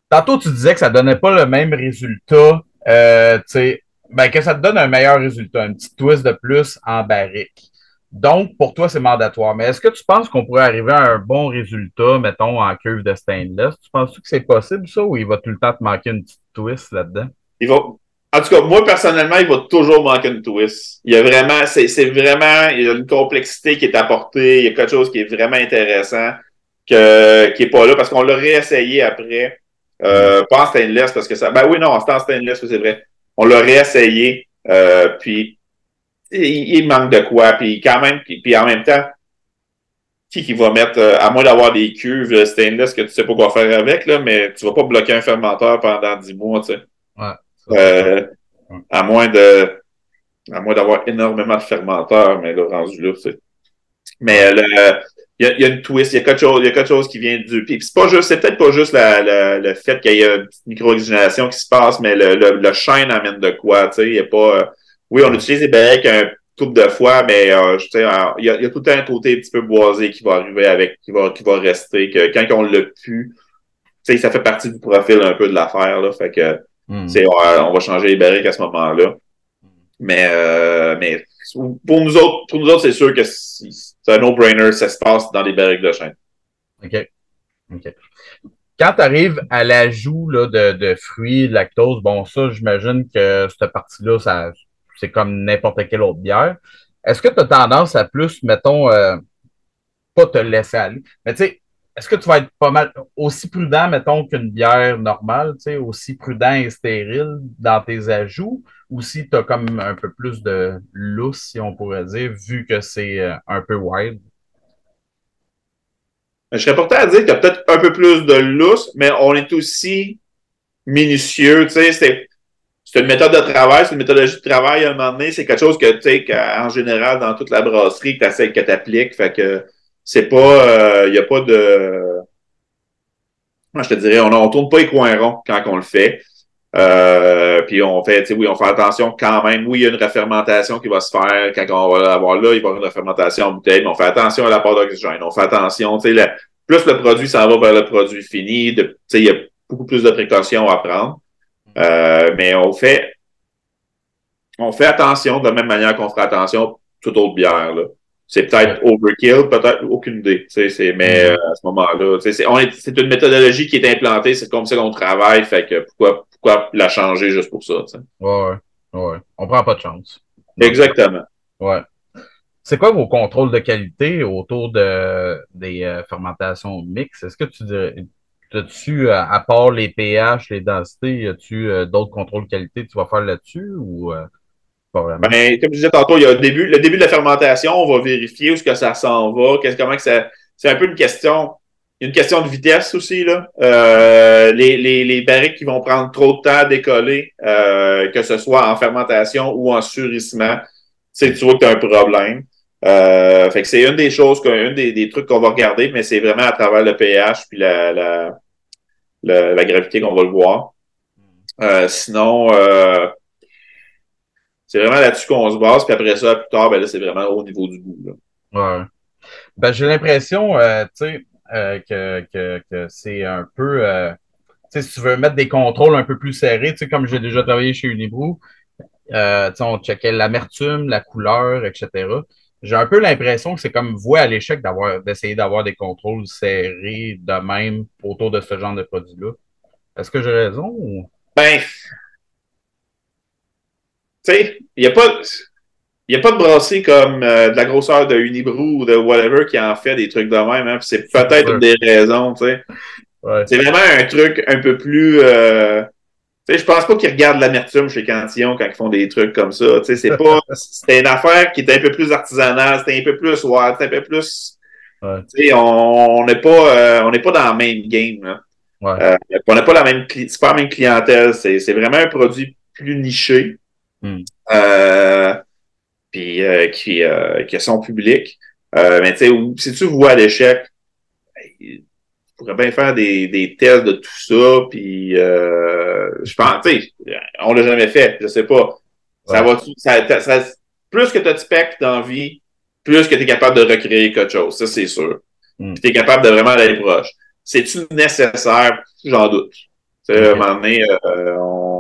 Tantôt, tu disais que ça donnait pas le même résultat, euh, tu ben, que ça te donne un meilleur résultat, un petit twist de plus en barrique. Donc, pour toi, c'est mandatoire. Mais est-ce que tu penses qu'on pourrait arriver à un bon résultat, mettons, en cuve de stainless? Tu penses que c'est possible, ça, ou il va tout le temps te manquer une petite twist là-dedans? Il va. En tout cas, moi, personnellement, il va toujours manquer une twist. Il y a vraiment, c'est, vraiment, il y a une complexité qui est apportée, il y a quelque chose qui est vraiment intéressant, que, qui est pas là, parce qu'on l'a réessayé après. Euh, pas en stainless, parce que ça. Ben oui, non, c'était en stainless, c'est vrai. On l'a réessayé, euh, puis il, manque de quoi, puis quand même, puis, en même temps, qui qui va mettre, euh, à moins d'avoir des cuves stainless que tu sais pas quoi faire avec, là, mais tu vas pas bloquer un fermenteur pendant 10 mois, tu sais. Ouais. Euh, à moins de, à moins d'avoir énormément de fermenteurs, mais le rendu là, c'est. Mais le, il y, a, une twist, il y a quelque chose, il y a quelque chose qui vient du. Puis c'est pas juste, c'est peut-être pas juste la, le fait qu'il y ait une petite micro-oxygénation qui se passe, mais le, le, le chêne amène de quoi. Il a pas. Euh, oui, on utilise les barriques un couple de fois, mais euh, il, y a, y a tout un côté un petit peu boisé qui va arriver avec, qui va, qui va rester, que quand on l'a pu, ça fait partie du profil un peu de l'affaire. Fait que hmm. on va changer les barriques à ce moment-là. Mais, euh, mais pour nous autres, pour nous autres, c'est sûr que c'est un no-brainer, ça se passe dans les barriques de chêne. OK. OK. Quand tu arrives à l'ajout de, de fruits, de lactose, bon, ça, j'imagine que cette partie-là, ça, c'est comme n'importe quelle autre bière. Est-ce que tu as tendance à plus, mettons, euh, pas te laisser aller, mais tu sais, est-ce que tu vas être pas mal aussi prudent, mettons, qu'une bière normale, tu sais, aussi prudent et stérile dans tes ajouts, ou si tu as comme un peu plus de lousse, si on pourrait dire, vu que c'est euh, un peu wild? Je serais porté à dire qu'il y a peut-être un peu plus de lousse, mais on est aussi minutieux, tu sais, c'est c'est une méthode de travail, c'est une méthodologie de travail à un moment donné. C'est quelque chose que, tu sais, en général, dans toute la brasserie, que tu que t'appliques. Fait que c'est pas, il euh, n'y a pas de, moi, je te dirais, on, on tourne pas les coins ronds quand on le fait. Euh, puis on fait, tu sais, oui, on fait attention quand même. Oui, il y a une refermentation qui va se faire quand on va l'avoir là. Il va y avoir une refermentation en bouteille, mais on fait attention à l'apport d'oxygène. On fait attention, tu sais, plus le produit s'en va vers le produit fini, tu sais, il y a beaucoup plus de précautions à prendre. Euh, mais on fait, on fait attention de la même manière qu'on ferait attention toute autre bière. Là. C'est peut-être overkill, peut-être aucune idée. C'est, mais mm-hmm. euh, à ce moment-là, c'est, une méthodologie qui est implantée, c'est comme ça qu'on travaille. Fait que pourquoi, pourquoi la changer juste pour ça? T'sais? Ouais, ouais. On prend pas de chance. Exactement. Ouais. C'est quoi vos contrôles de qualité autour de, des euh, fermentations mixtes? Est-ce que tu dirais, As-tu, euh, à part les pH, les densités, as-tu euh, d'autres contrôles de qualité que tu vas faire là-dessus ou euh? Ben, comme je disais tantôt, il y a le début, le début de la fermentation, on va vérifier où est-ce que ça s'en va, qu'est-ce, comment que ça. C'est un peu une question. Une question de vitesse aussi, là. les, les, les barriques qui vont prendre trop de temps à décoller, que ce soit en fermentation ou en surissement, c'est tu vois que tu as un problème. fait que c'est une des choses, un des, des trucs qu'on va regarder, mais c'est vraiment à travers le pH puis la, la, la gravité qu'on va le voir. Euh, sinon, euh, c'est vraiment là-dessus qu'on se base, puis après ça, plus tard, ben là, c'est vraiment au niveau du goût. Là. Ouais. Ben, j'ai l'impression, euh, tu sais, que, que, que c'est un peu. tu sais, si tu veux mettre des contrôles un peu plus serrés, tu sais, comme j'ai déjà travaillé chez Unibrou, euh, on checkait l'amertume, la couleur, etc. J'ai un peu l'impression que c'est comme voué à l'échec d'avoir d'essayer d'avoir des contrôles serrés de même autour de ce genre de produit-là. Est-ce que j'ai raison ou? Ben, tu sais, il n'y a pas. Il n'y a pas de brasserie comme euh, de la grosseur de Unibrou ou de whatever qui en fait des trucs de même. Hein, c'est peut-être une des raisons, tu sais. C'est vraiment un truc un peu plus. Euh, tu sais, je pense pas qu'ils regardent l'amertume chez Cantillon quand ils font des trucs comme ça. Tu sais, c'est pas, c'était une affaire qui était un peu plus artisanale, c'était un peu plus ouais, c'était un peu plus, tu sais, on n'est pas, euh, on pas dans le même game, là. Ouais. Euh, on n'a pas la même, c'est pas la même clientèle, c'est, c'est vraiment un produit plus niché, hmm. euh, puis euh, qui, qui a son public. mais tu sais, si tu vois l'échec, pourrait bien faire des, des tests de tout ça, puis euh, je pense, tu sais, on l'a jamais fait, je sais pas. Ça va, ça, ça, plus que tu as de spec dans vie, plus que tu es capable de recréer quelque chose, ça c'est sûr. Mm. tu es capable de vraiment aller proche. C'est-tu nécessaire? J'en doute. Okay. À un moment donné, euh, on,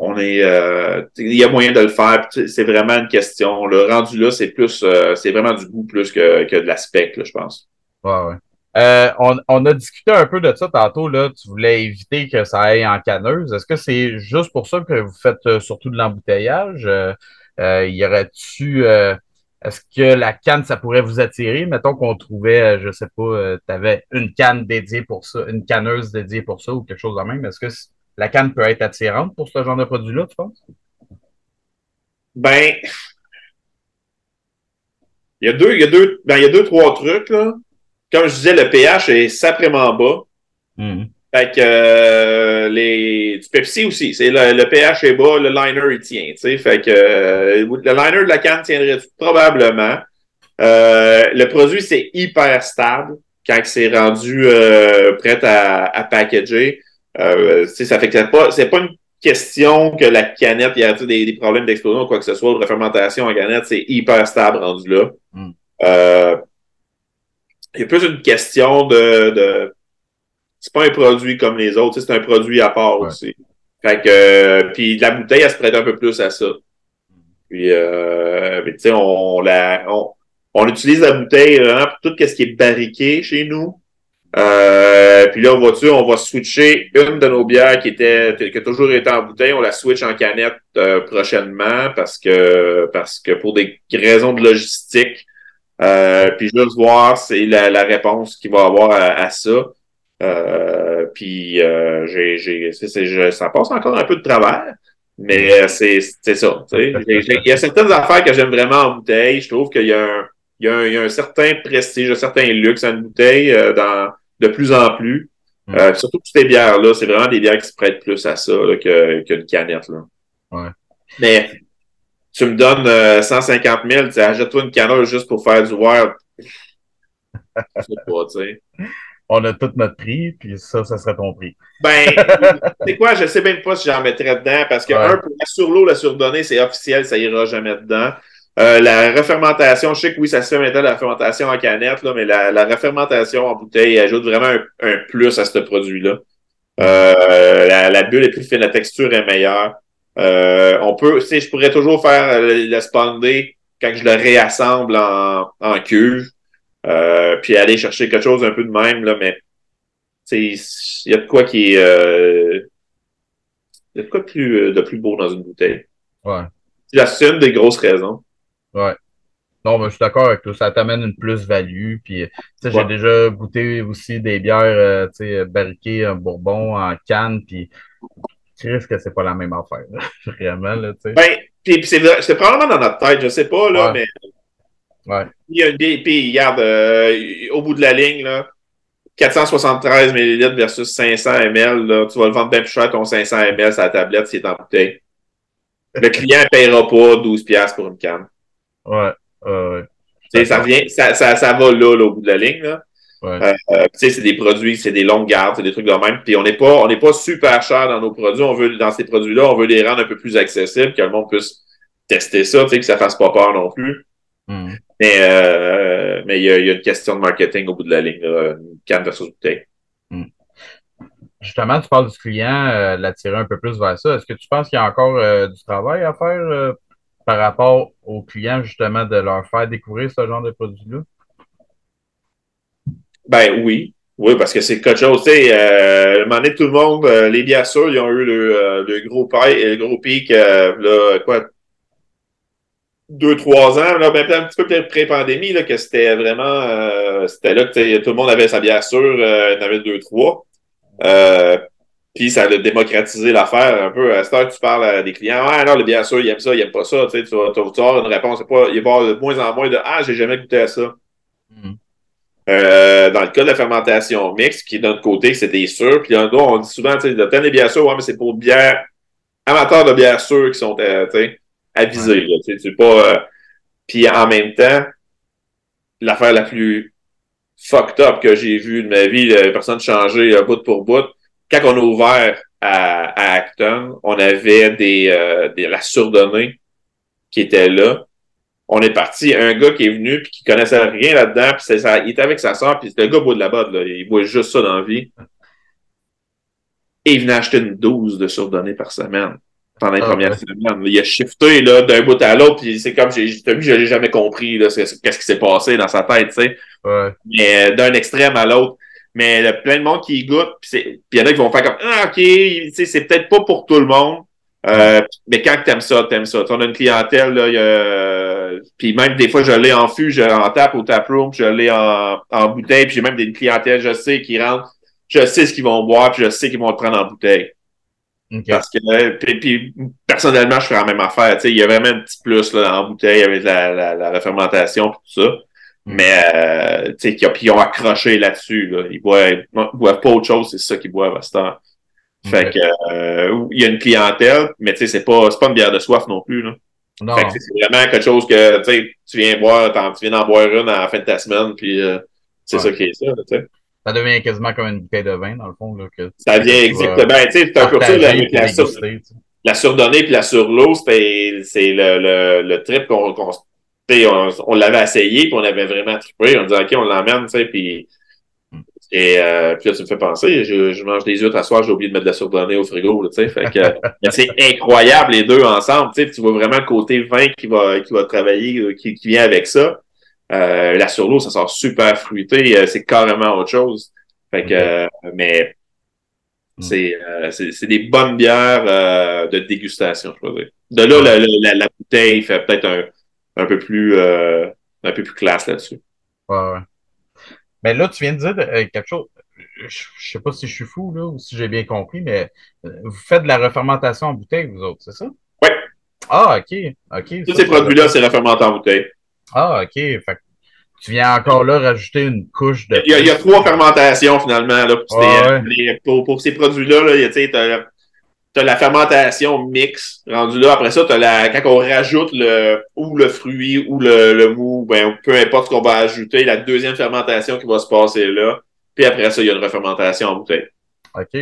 on est, euh, il y a moyen de le faire. C'est vraiment une question. Le rendu là, c'est plus, euh, c'est vraiment du goût plus que, de l'aspect, je pense. Euh, on, on, a discuté un peu de ça tantôt. Là. Tu voulais éviter que ça aille en canneuse. Est-ce que c'est juste pour ça que vous faites surtout de l'embouteillage? y aurait-tu. Est-ce que la canne, ça pourrait vous attirer? Mettons qu'on trouvait, je sais pas, tu avais une canne dédiée pour ça, une canneuse dédiée pour ça ou quelque chose de même. Est-ce que la canne peut être attirante pour ce genre de produit-là, tu penses? Ben, il y a deux, il y a deux, ben, il y a deux, trois trucs, là. Comme je disais, le pH est sacrément bas. Mm Fait que euh, les du Pepsi aussi, c'est le, pH est bas, le liner il tient, tu sais. Fait que euh, le liner de la canne tiendrait probablement. Euh, le produit c'est hyper stable quand c'est rendu prêt à, à packager. Euh, ça fait que c'est pas, c'est pas une question que la canette, il y a des, des problèmes d'explosion ou quoi que ce soit, de fermentation en canette, c'est hyper stable rendu là. Mm. Euh, il y a plus une question de, de c'est pas un produit comme les autres, c'est un produit à part aussi. Fait que euh, puis la bouteille, elle se prête un peu plus à ça. Puis euh, tu sais, on, la on, on utilise la bouteille vraiment pour tout ce qui est barriqué chez nous. Euh, puis là, on va, on va switcher une de nos bières qui était qui a toujours été en bouteille, on la switch en canette euh, prochainement parce que parce que pour des raisons de logistique. Euh, puis juste voir c'est la, réponse qu'il va avoir à, ça. Euh, puis ça passe encore un peu de travers, mais c'est, ça. Il y a certaines affaires que j'aime vraiment en bouteille. Je trouve qu'il y a un y, y, a un, certain prestige, un certain luxe à une bouteille dans, de plus en plus. Mm. Euh, surtout toutes ces bières-là, c'est vraiment des bières qui se prêtent plus à ça qu'une canette. Là. Ouais. Mais tu me donnes euh, 150 000, tu achète-toi une canette juste pour faire du verre. Je sais pas, tu sais. On a tout notre prix, puis ça, ça serait ton prix. Ben, c'est quoi, je sais même pas si j'en mettrais dedans, parce que, un, pour la sur l'eau, la surdonnée, c'est officiel, ça ira jamais dedans. Euh, la refermentation, je sais que oui, ça se fait maintenant la fermentation en canette, là, mais la, la refermentation en bouteille ajoute vraiment un, plus à ce produit-là. Euh, la, la, bulle est plus fine, la texture est meilleure. Euh, on peut, tu je pourrais toujours faire le, le spandé quand je le réassemble en, en cuve, puis aller chercher quelque chose un peu de même, là, mais il y a de quoi qui est... il y a de quoi de plus, de plus beau dans une bouteille. Ouais. C'est une des grosses raisons. Ouais. Non, mais je suis d'accord avec toi. Ça t'amène une plus-value. Puis, j'ai déjà goûté aussi des bières, euh, tu sais, barriquées en bourbon, en canne. Puis, tu risques que c'est pas la même affaire, vraiment, là, tu sais. Ben, puis, c'est probablement dans notre tête, je sais pas, là, mais. Ouais. Il y a une puis, regarde, euh, au bout de la ligne, là, 473 ml versus 500 ml, là, tu vas le vendre bien plus cher ton 500 ml sur la tablette s'il est en bouteille. Le client ne paiera pas 12$ pour une canne. Ouais. ouais. Ça, vient, ça, ça, ça va là, là, au bout de la ligne. Là. Ouais. Euh, euh c'est des produits, c'est des longues gardes, c'est des trucs de même. Puis on n'est pas, on n'est pas super cher dans nos produits. On veut, dans ces produits-là, on veut les rendre un peu plus accessibles, que le monde puisse tester ça, que ça fasse pas peur non plus. Mm. Mais euh, mais il y a, y a, une question de marketing au bout de la ligne, là, une canne versus bouteille. Mm. Justement, tu parles du client, l'attirer un peu plus vers ça. Est-ce que tu penses qu'il y a encore du travail à faire par rapport aux clients, justement, de leur faire découvrir ce genre de produit-là? Ben oui. Oui, parce que c'est quelque chose, tu sais, euh, donné, tout le monde, euh, les bières sûres, ils ont eu le, euh, le gros, pic, le gros pic, euh, là, quoi, deux, trois ans, là, même un petit peu pré-pandémie, là, que c'était vraiment, c'était là que tout le monde avait sa bière il en avait deux, trois. Puis ça a démocratisé l'affaire un peu. À cette heure, tu parles à des clients. Ah non, bien sûr, ils aiment ça, ils n'aiment pas ça. Tu, sais, tu, vas, tu vas avoir une réponse. Pas, il va y avoir de moins en moins de Ah, j'ai jamais goûté à ça. Mm. Euh, dans le cas de la fermentation mixte, qui est d'un côté, c'est des sûrs. Puis là, on dit souvent, tu sais, de des bières sûres, ouais, mais c'est pour bières amateurs de bières sûres qui sont euh, avisés. Là, tu sais, pas. Euh... Puis en même temps, l'affaire la plus fucked up que j'ai vue de ma vie, personne changer euh, bout pour bout, quand on a ouvert à, Acton, on avait des, euh, des, la surdonnée qui était là. On est parti, un gars qui est venu puis qui connaissait rien là-dedans, puis ça, il était avec sa soeur, puis c'était le gars bout de la bas là, il voit juste ça dans la vie. Et il venait acheter une dose de surdonnée par semaine. pendant les Ah, premières ouais. semaines. Il a shifté là, d'un bout à l'autre, puis c'est comme, j'ai, t'as vu, je l'ai jamais compris, là, qu'est-ce qui s'est passé dans sa tête, tu sais. Ouais. Mais euh, d'un extrême à l'autre. Mais il y a plein de monde qui y goûte, puis il y en a qui vont faire comme, ah, ok, c'est peut-être pas pour tout le monde. Euh, mais quand t'aimes ça, t'aimes ça. On a une clientèle, là, puis même des fois, je l'ai en fût, je en tape au taproom, je l'ai en, en bouteille, puis j'ai même des clientèles, je sais, qui rentrent, je sais ce qu'ils vont boire, puis je sais qu'ils vont le prendre en bouteille. Parce que, puis, puis, personnellement, je ferais la même affaire. Il y a vraiment un petit plus là, en bouteille avec la, la, la refermentation et tout ça. Mais, euh, tu sais, ils ont accroché là-dessus. Là. Ils boivent, ils boivent pas autre chose, c'est ça qu'ils boivent à ce temps. Fait que, euh, il y a une clientèle, mais tu sais, c'est pas, pas une bière de soif non plus. Là. Non. Fait que c'est vraiment quelque chose que, tu sais, tu viens boire, tu viens d'en boire une à la fin de ta semaine, puis euh, c'est Ouais. ça qui est ça, là, tu sais. Ça devient quasiment comme une bouteille de vin, dans le fond. Là, que Ça vient que tu vas exactement, tu sais, c'est un peu ça, la, la, sur- la surdonnée puis la surlot, c'est le, le, le trip qu'on sais, on, on l'avait essayé puis on avait vraiment trippé. On disait OK, on l'emmène, tu sais, puis et euh, puis là, tu me fais penser, je, je mange des huîtres à soir, j'ai oublié de mettre de la surdonnée au frigo, tu sais. Fait que c'est incroyable les deux ensemble, tu sais, tu vois vraiment le côté vin qui va qui va travailler, euh, qui, qui vient avec ça. Euh, la surlot, ça sort super fruité, c'est carrément autre chose. Fait que, euh, mais Mm. c'est euh, des bonnes bières euh, de dégustation, je peux dire. De là, la, la, la bouteille fait peut-être un, un peu plus euh, un peu plus classe là-dessus. Ouais, ouais. Mais là, tu viens de dire euh, quelque chose. Je, je sais pas si je suis fou, là, ou si j'ai bien compris, mais euh, vous faites de la refermentation en bouteille, vous autres, c'est ça? Ouais. Ah, OK. OK. Tous ces produits-là, c'est refermenté en bouteille. Ah, OK. Fait que tu viens encore là rajouter une couche de. Il y a, il y a trois fermentations finalement là, pour, ces, ouais. les- pour, pour ces produits-là. Là, tu sais, t'as, la fermentation mix rendu là. Après ça, t'as la, quand on rajoute le ou le fruit ou le, le mou, ben, peu importe ce qu'on va ajouter, la deuxième fermentation qui va se passer là. Puis après ça, il y a une refermentation en bouteille. OK.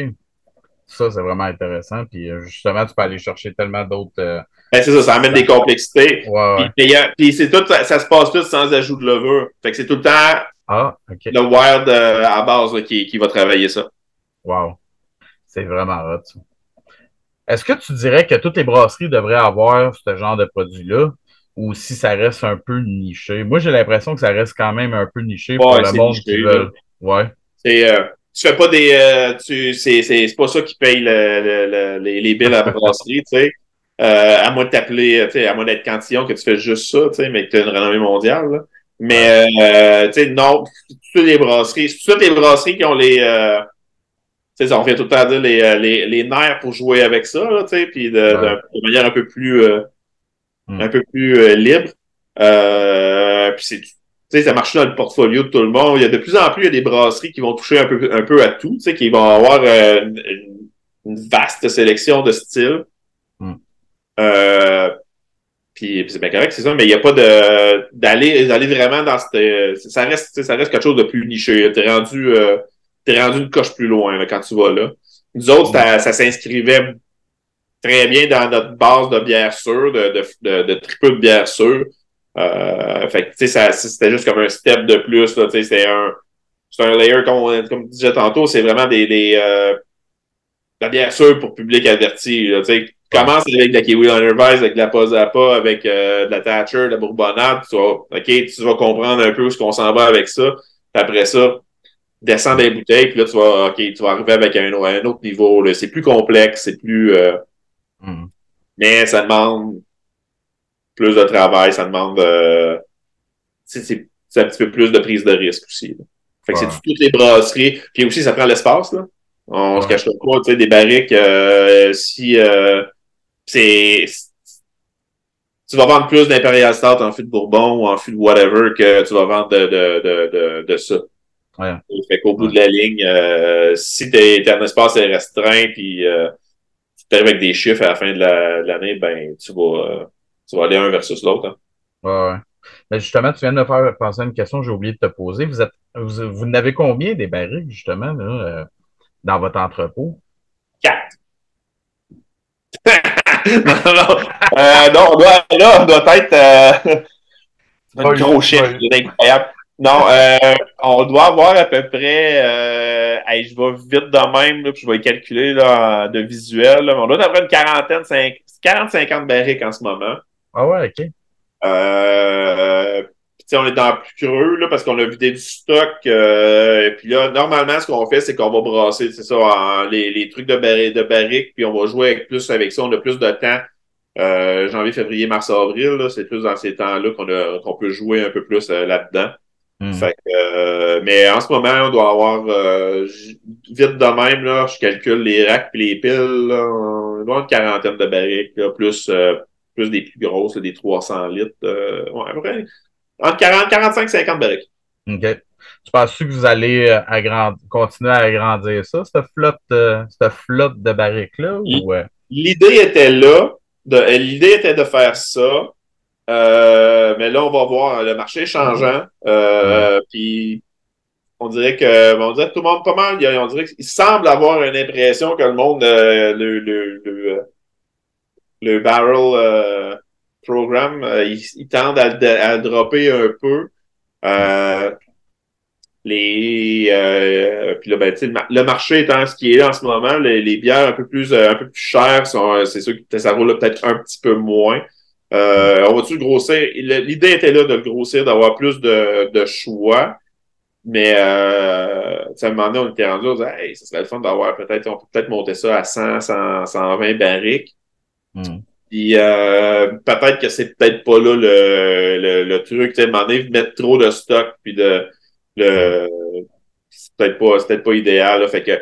Ça, c'est vraiment intéressant. Puis euh, justement, tu peux aller chercher tellement d'autres. euh, Ben, c'est ça, ça amène des complexités. Ouais, ouais. Puis, puis c'est tout, ça, ça se passe tout sans ajout de levure. Fait que c'est tout le temps Ah, le wild euh, à base là, qui, qui va travailler ça. Wow. C'est vraiment hot, ça. Est-ce que tu dirais que toutes les brasseries devraient avoir ce genre de produit-là ou si ça reste un peu niché? Moi, j'ai l'impression que ça reste quand même un peu niché pour Ouais, le c'est monde niché, qui veut. Ouais. C'est, euh, tu fais pas des, euh, tu, c'est, c'est, c'est pas ça qui paye le, le- le- les, les billes à la brasserie, tu sais. Euh, à moins de t'appeler, tu sais, à moins d'être cantillon, que tu fais juste ça, tu sais, mais que tu as une renommée mondiale, là. Mais, euh, tu sais, non, toutes les brasseries, c'est toutes les brasseries qui ont les, euh, sais, on revient tout le temps à dire les, euh, les, les nerfs pour jouer avec ça, là, tu sais, puis de, de, de manière un peu plus, euh, Mm. un peu plus euh, libre. Euh, puis c'est, tu sais, ça marche dans le portfolio de tout le monde. Il y a de plus en plus, il y a des brasseries qui vont toucher un peu, un peu à tout, tu sais, qui vont avoir euh, une, vaste sélection de styles. Mm. Euh, puis, puis c'est bien correct, c'est ça, mais il n'y a pas de d'aller d'aller vraiment dans cette. Ça reste, ça reste quelque chose de plus niché. T'es rendu, euh, t'es rendu une coche plus loin là, quand tu vas là. Nous autres, ça, ça s'inscrivait très bien dans notre base de bière sûre, de, de, de, de triple de bière sûre. Euh, fait que, tu sais, ça- c'était juste comme un step de plus, là, tu sais, c'est un, c'est un layer, comme, on- comme je disais tantôt, c'est vraiment des, des, euh, la bière sûre pour public averti, là, tu sais. Commence avec de la Kiwi Vice, avec de la Pozapa, avec euh, de la Thatcher, de la Bourbonnade, tu vas, OK, tu vas comprendre un peu où ce qu'on s'en va avec ça. Après ça, descends des bouteilles, puis là, tu vas, OK, tu vas arriver avec un, un autre niveau. C'est plus complexe, c'est plus, euh, Mm. mais ça demande plus de travail, ça demande euh, c'est, un petit peu plus de prise de risque aussi. là. Fait que Ouais. c'est toutes les brasseries. Puis aussi, ça prend l'espace, là. On se cachera pas, tu sais, des barriques, euh, si euh, c'est. Tu vas vendre plus d'Imperial Stout en fût de Bourbon ou en fût de whatever que tu vas vendre de, de, de, de, de ça. Ouais. Fait qu'au bout Ouais. de la ligne, euh, si t'es, t'es un espace est restreint puis euh, tu arrives avec des chiffres à la fin de la- de l'année, ben tu vas, euh, tu vas aller un versus l'autre. hein. Ouais, ouais. Mais justement, tu viens de me faire penser à une question que j'ai oublié de te poser. Vous êtes, vous, vous n'avez combien des barriques, justement, là, euh, dans votre entrepôt? Quatre. non, non, euh, non, on doit, là, on doit être euh, un gros chiffre, incroyable. Non, euh, on doit avoir à peu près, euh, hey, je vais vite de même, là, puis je vais calculer là, de visuel, là, mais on doit avoir une quarantaine, cinq- 40-50 barriques en ce moment. Ah ouais, OK. Euh, on est dans le plus creux là, parce qu'on a vidé du stock. Euh, puis là, normalement, ce qu'on fait, c'est qu'on va brasser, c'est ça, les, les, trucs de, barri de barrique, puis on va jouer avec plus avec ça. On a plus de temps. Euh, janvier, février, mars, avril, c'est plus dans ces temps-là qu'on qu'on peut jouer un peu plus euh, là-dedans. Hmm. Fait que, euh, mais en ce moment, on doit avoir vite de même, là, je calcule les racks et les piles, là, on doit avoir une quarantaine de barriques, là, plus, plus des plus grosses, des 300 litres. ouais, vrai, entre 40, 45, 50 barriques. OK. Tu penses que vous allez euh, continuer à agrandir ça, cette flotte, euh, cette flotte de barriques-là? L'idée était là. L'idée était de faire ça. Euh, mais là, on va voir le marché changeant. Puis on dirait que on dirait que tout le monde pas mal. On dirait qu'il semble avoir une impression que le monde le, le, le, le barrel programme, euh, ils, tendent à, à, dropper un peu. Euh, les euh, puis là, ben, le, marché étant ce qui est là en ce moment, les, bières un peu plus un peu plus chères sont c'est sûr que ça roule peut-être un petit peu moins. On va-tu grossir? L'idée était là de le grossir, d'avoir plus de, de choix. Mais euh, à un moment donné, on était rendu, on disait, hey, ça serait le fun d'avoir peut-être, on peut peut-être monter ça à 100, 100 120 barriques. Hmm. Puis euh, peut-être que c'est peut-être pas là le, le, le truc, tu sais, demander de mettre trop de stock, puis de le c'est peut-être pas, peut pas idéal. Là, fait que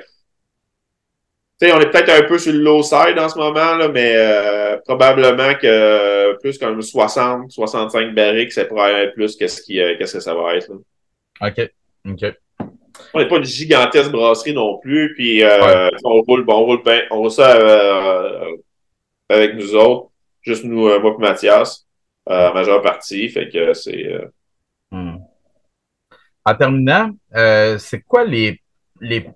tu sais, on est peut-être un peu sur le low side en ce moment, là, mais euh, probablement que plus comme 60, 65 barriques, pourrait être plus qu'est-ce qui, euh, qu'est-ce que ça va être. Là. OK. OK. On n'est pas une gigantesque brasserie non plus, puis euh, on roule, bon, on roule bien, on roule ça euh, avec nous autres, juste nous, euh, moi et Mathias, euh, en majeure partie. Fait que c'est. Euh, hmm. En terminant, c'est quoi les, les,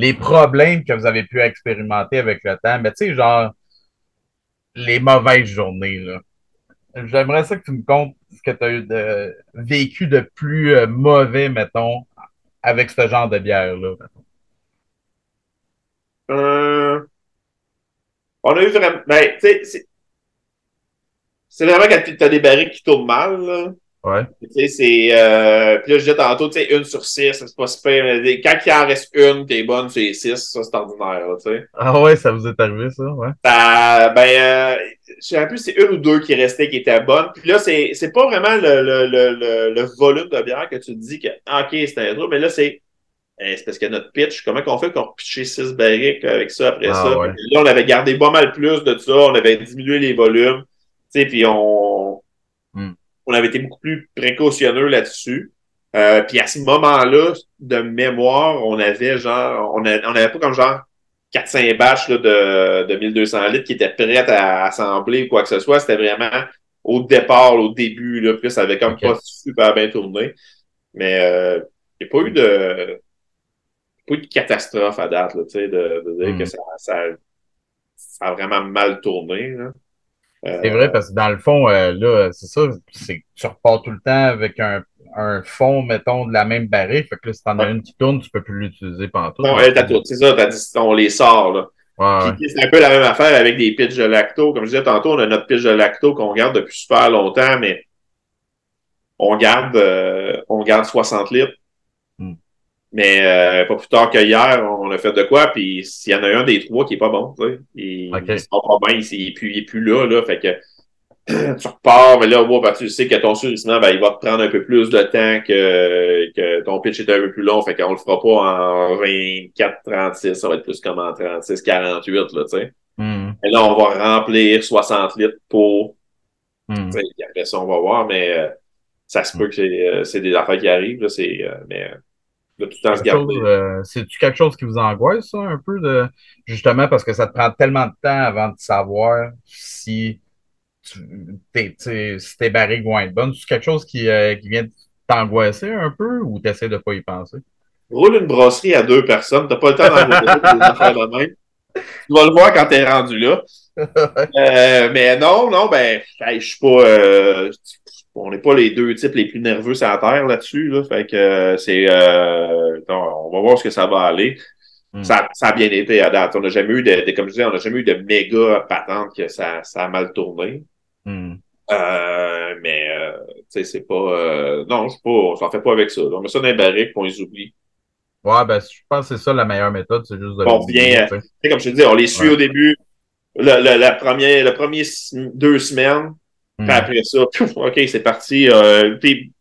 les problèmes que vous avez pu expérimenter avec le temps? Mais tu sais, genre, les mauvaises journées, là. J'aimerais ça que tu me comptes ce que tu as de vécu de plus mauvais, mettons, avec ce genre de bière-là. Euh, on a eu vraiment. Ben, tu sais, c'est vraiment quand tu as des barriques qui tournent mal, là. Ouais. Tu sais, c'est. Euh, puis là, je disais tantôt, tu sais, une sur six, c'est pas super. Mais quand il en reste une, t'es bonne sur les six, ça, c'est ordinaire, tu sais. Ah ouais, ça vous est arrivé, ça, ouais. ben, euh, je sais plus, c'est une ou deux qui restaient qui étaient bonnes. Puis là, c'est, c'est pas vraiment le, le, le, le, volume de bière que tu te dis que, ah, OK, c'était un truc, mais là, c'est eh, c'est parce que notre pitch, comment qu'on fait qu'on pitcher 6 barriques avec ça après ah, ça? Là, on avait gardé pas mal plus de ça, on avait diminué les volumes, tu sais, puis on, hmm. On avait été beaucoup plus précautionneux là-dessus. Euh, puis à ce moment-là, de mémoire, on avait genre, on, on avait pas comme genre 400 batchs là, de, de 1200 litres qui étaient prêts à assembler ou quoi que ce soit. C'était vraiment au départ, au début, là, puis ça avait comme pas super bien tourné. Mais euh, il n'y a pas eu de pas eu de catastrophe à date, là, de, de dire que hmm. ça, ça, a vraiment mal tourné. C'est vrai, parce que dans le fond, euh, là, c'est ça, c'est tu repars tout le temps avec un, un fond, mettons, de la même barrique. Fait que là, si t'en as une qui tourne, tu peux plus l'utiliser pendant tout. Non, c'est ça, dit, on les sort, là. C'est un peu la même affaire avec des pitches de lacto. Comme je disais tantôt, on a notre pitch de lacto qu'on garde depuis super longtemps, mais on garde, euh, on garde 60 litres. Mais euh, pas plus tard que hier, on a fait de quoi, puis s'il y en a un des trois qui est pas bon, tu sais, il, okay. il pas bien, il, est plus, il est plus là, là, fait que tu repars, mais là, ben, tu sais que ton surgissement, ben, il va te prendre un peu plus de temps que, que ton pitch est un peu plus long, fait qu'on le fera pas en 24, 36, ça va être plus comme en 36, 48, là, tu sais. Mm. Et là, on va remplir 60 litres pour, mm. après ça, on va voir, mais euh, ça se peut que euh, c'est des affaires qui arrivent, là, c'est, mais euh, C'est-tu quelque chose qui vous angoisse, ça, un peu, de justement parce que ça te prend tellement de temps avant de savoir si, tes, si tes barriques vont être bonnes? C'est quelque chose qui, euh, qui vient t'angoisser un peu ou tu essaies de pas y penser? Roule une brasserie à deux personnes, t'as pas le temps d'en faire la même. Tu vas le voir quand t'es rendu là. Euh, mais non, non, ben, je suis pas on n'est pas les deux types les plus nerveux sur la terre là-dessus. Là, fait que c'est euh, on va voir ce que ça va aller. Hmm. Ça, ça, a bien été à date. On n'a jamais eu de, comme je disais, on n'a jamais eu de méga patente que ça, ça a mal tourné. Hmm. Euh, mais, euh, tu sais, c'est pas. Euh, non, c'est pas. On s'en fait pas avec ça. On met ça dans les barriques on les oublie. Ouais, ben, je pense que c'est ça la meilleure méthode, c'est juste de On vient, comme je te dis, on les suit au début, le, la première, le premier deux semaines, puis hmm. après ça, OK, c'est parti. puis,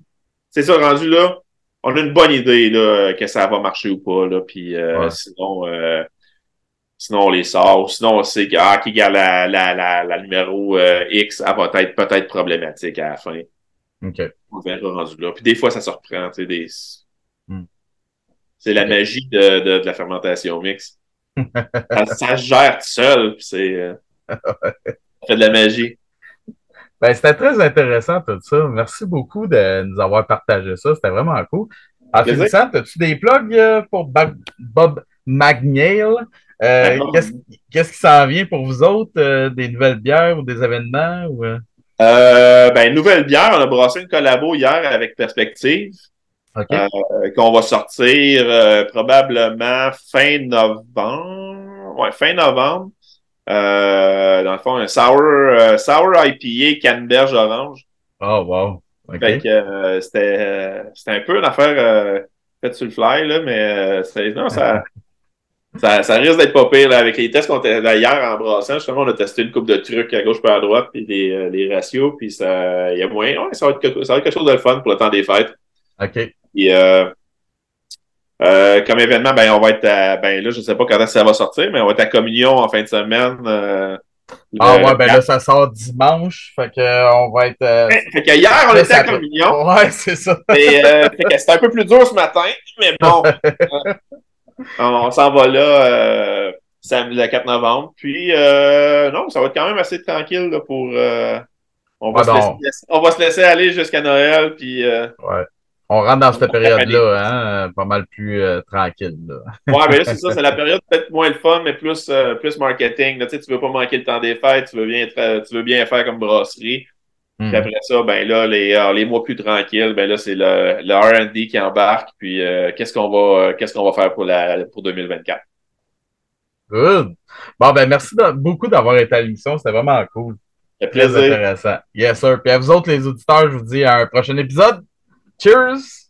c'est ça, rendu là, on a une bonne idée là, que ça va marcher ou pas. Là, puis sinon, sinon on les sort. Sinon, on sait que ah, qui garde la, la, la, la, numéro X, elle va être peut-être problématique à la fin. OK. On verra rendu là. Puis des fois, ça surprend. Tu sais, des... C'est la magie de, de, de, la fermentation mixte. ça, ça, se gère tout seul. C'est euh, ça fait de la magie. Ben, c'était très intéressant tout ça. Merci beaucoup de nous avoir partagé ça. C'était vraiment cool. En finissant, as-tu des plugs euh, pour Bob McNeil? Euh, qu'est-ce qui s'en vient pour vous autres? des nouvelles bières ou des événements? Ou, euh, ben, nouvelle bière, on a brassé une collabo hier avec Perspective. Euh, qu'on va sortir euh, probablement fin novembre. Ouais, fin novembre. Euh, dans le fond, un sour, sour IPA canneberge orange. Oh, wow. Fait que c'était, c'était un peu une affaire faite sur le fly, là, mais non, ça, ça, ça, risque d'être pas pire là, avec les tests qu'on a hier en brassant. Justement, on a testé une coupe de trucs à gauche et à droite, puis les, euh, les ratios, puis ça, il y a moyen. Ouais, ça va, être, ça va être quelque chose de fun pour le temps des fêtes. OK. Puis, euh, euh, comme événement, ben, on va être à, ben là, je sais pas quand ça va sortir, mais on va être à Communion en fin de semaine. Euh, ah ouais, ben là, ça sort dimanche. Fait que on va être. Euh, fait que hier, on était à Communion. Ouais, c'est ça. Et, fait que c'était un peu plus dur ce matin, mais bon. on s'en va là samedi le 4 novembre. Puis, non, ça va être quand même assez tranquille là, pour. On, va ah, se laisser, on va se laisser aller jusqu'à Noël. Puis, ouais. On rentre dans cette période-là, hein, pas mal plus tranquille. Là. ouais, mais là, c'est ça, c'est la période peut-être moins le fun, mais plus, plus marketing. Là, tu sais, tu veux pas manquer le temps des fêtes, tu veux bien, tu veux bien faire comme brasserie. Puis hmm. après ça, ben là, les, euh, les mois plus tranquilles, ben là, c'est le, le R&D qui embarque. Puis euh, qu'est-ce qu'on va, qu'est-ce qu'on va faire pour la pour 2024. Good. Bon, ben merci beaucoup d'avoir été à l'émission. C'était vraiment cool. Plaisir. intéressant. Yes, sir. Puis à vous autres, les auditeurs, je vous dis à un prochain épisode. Cheers!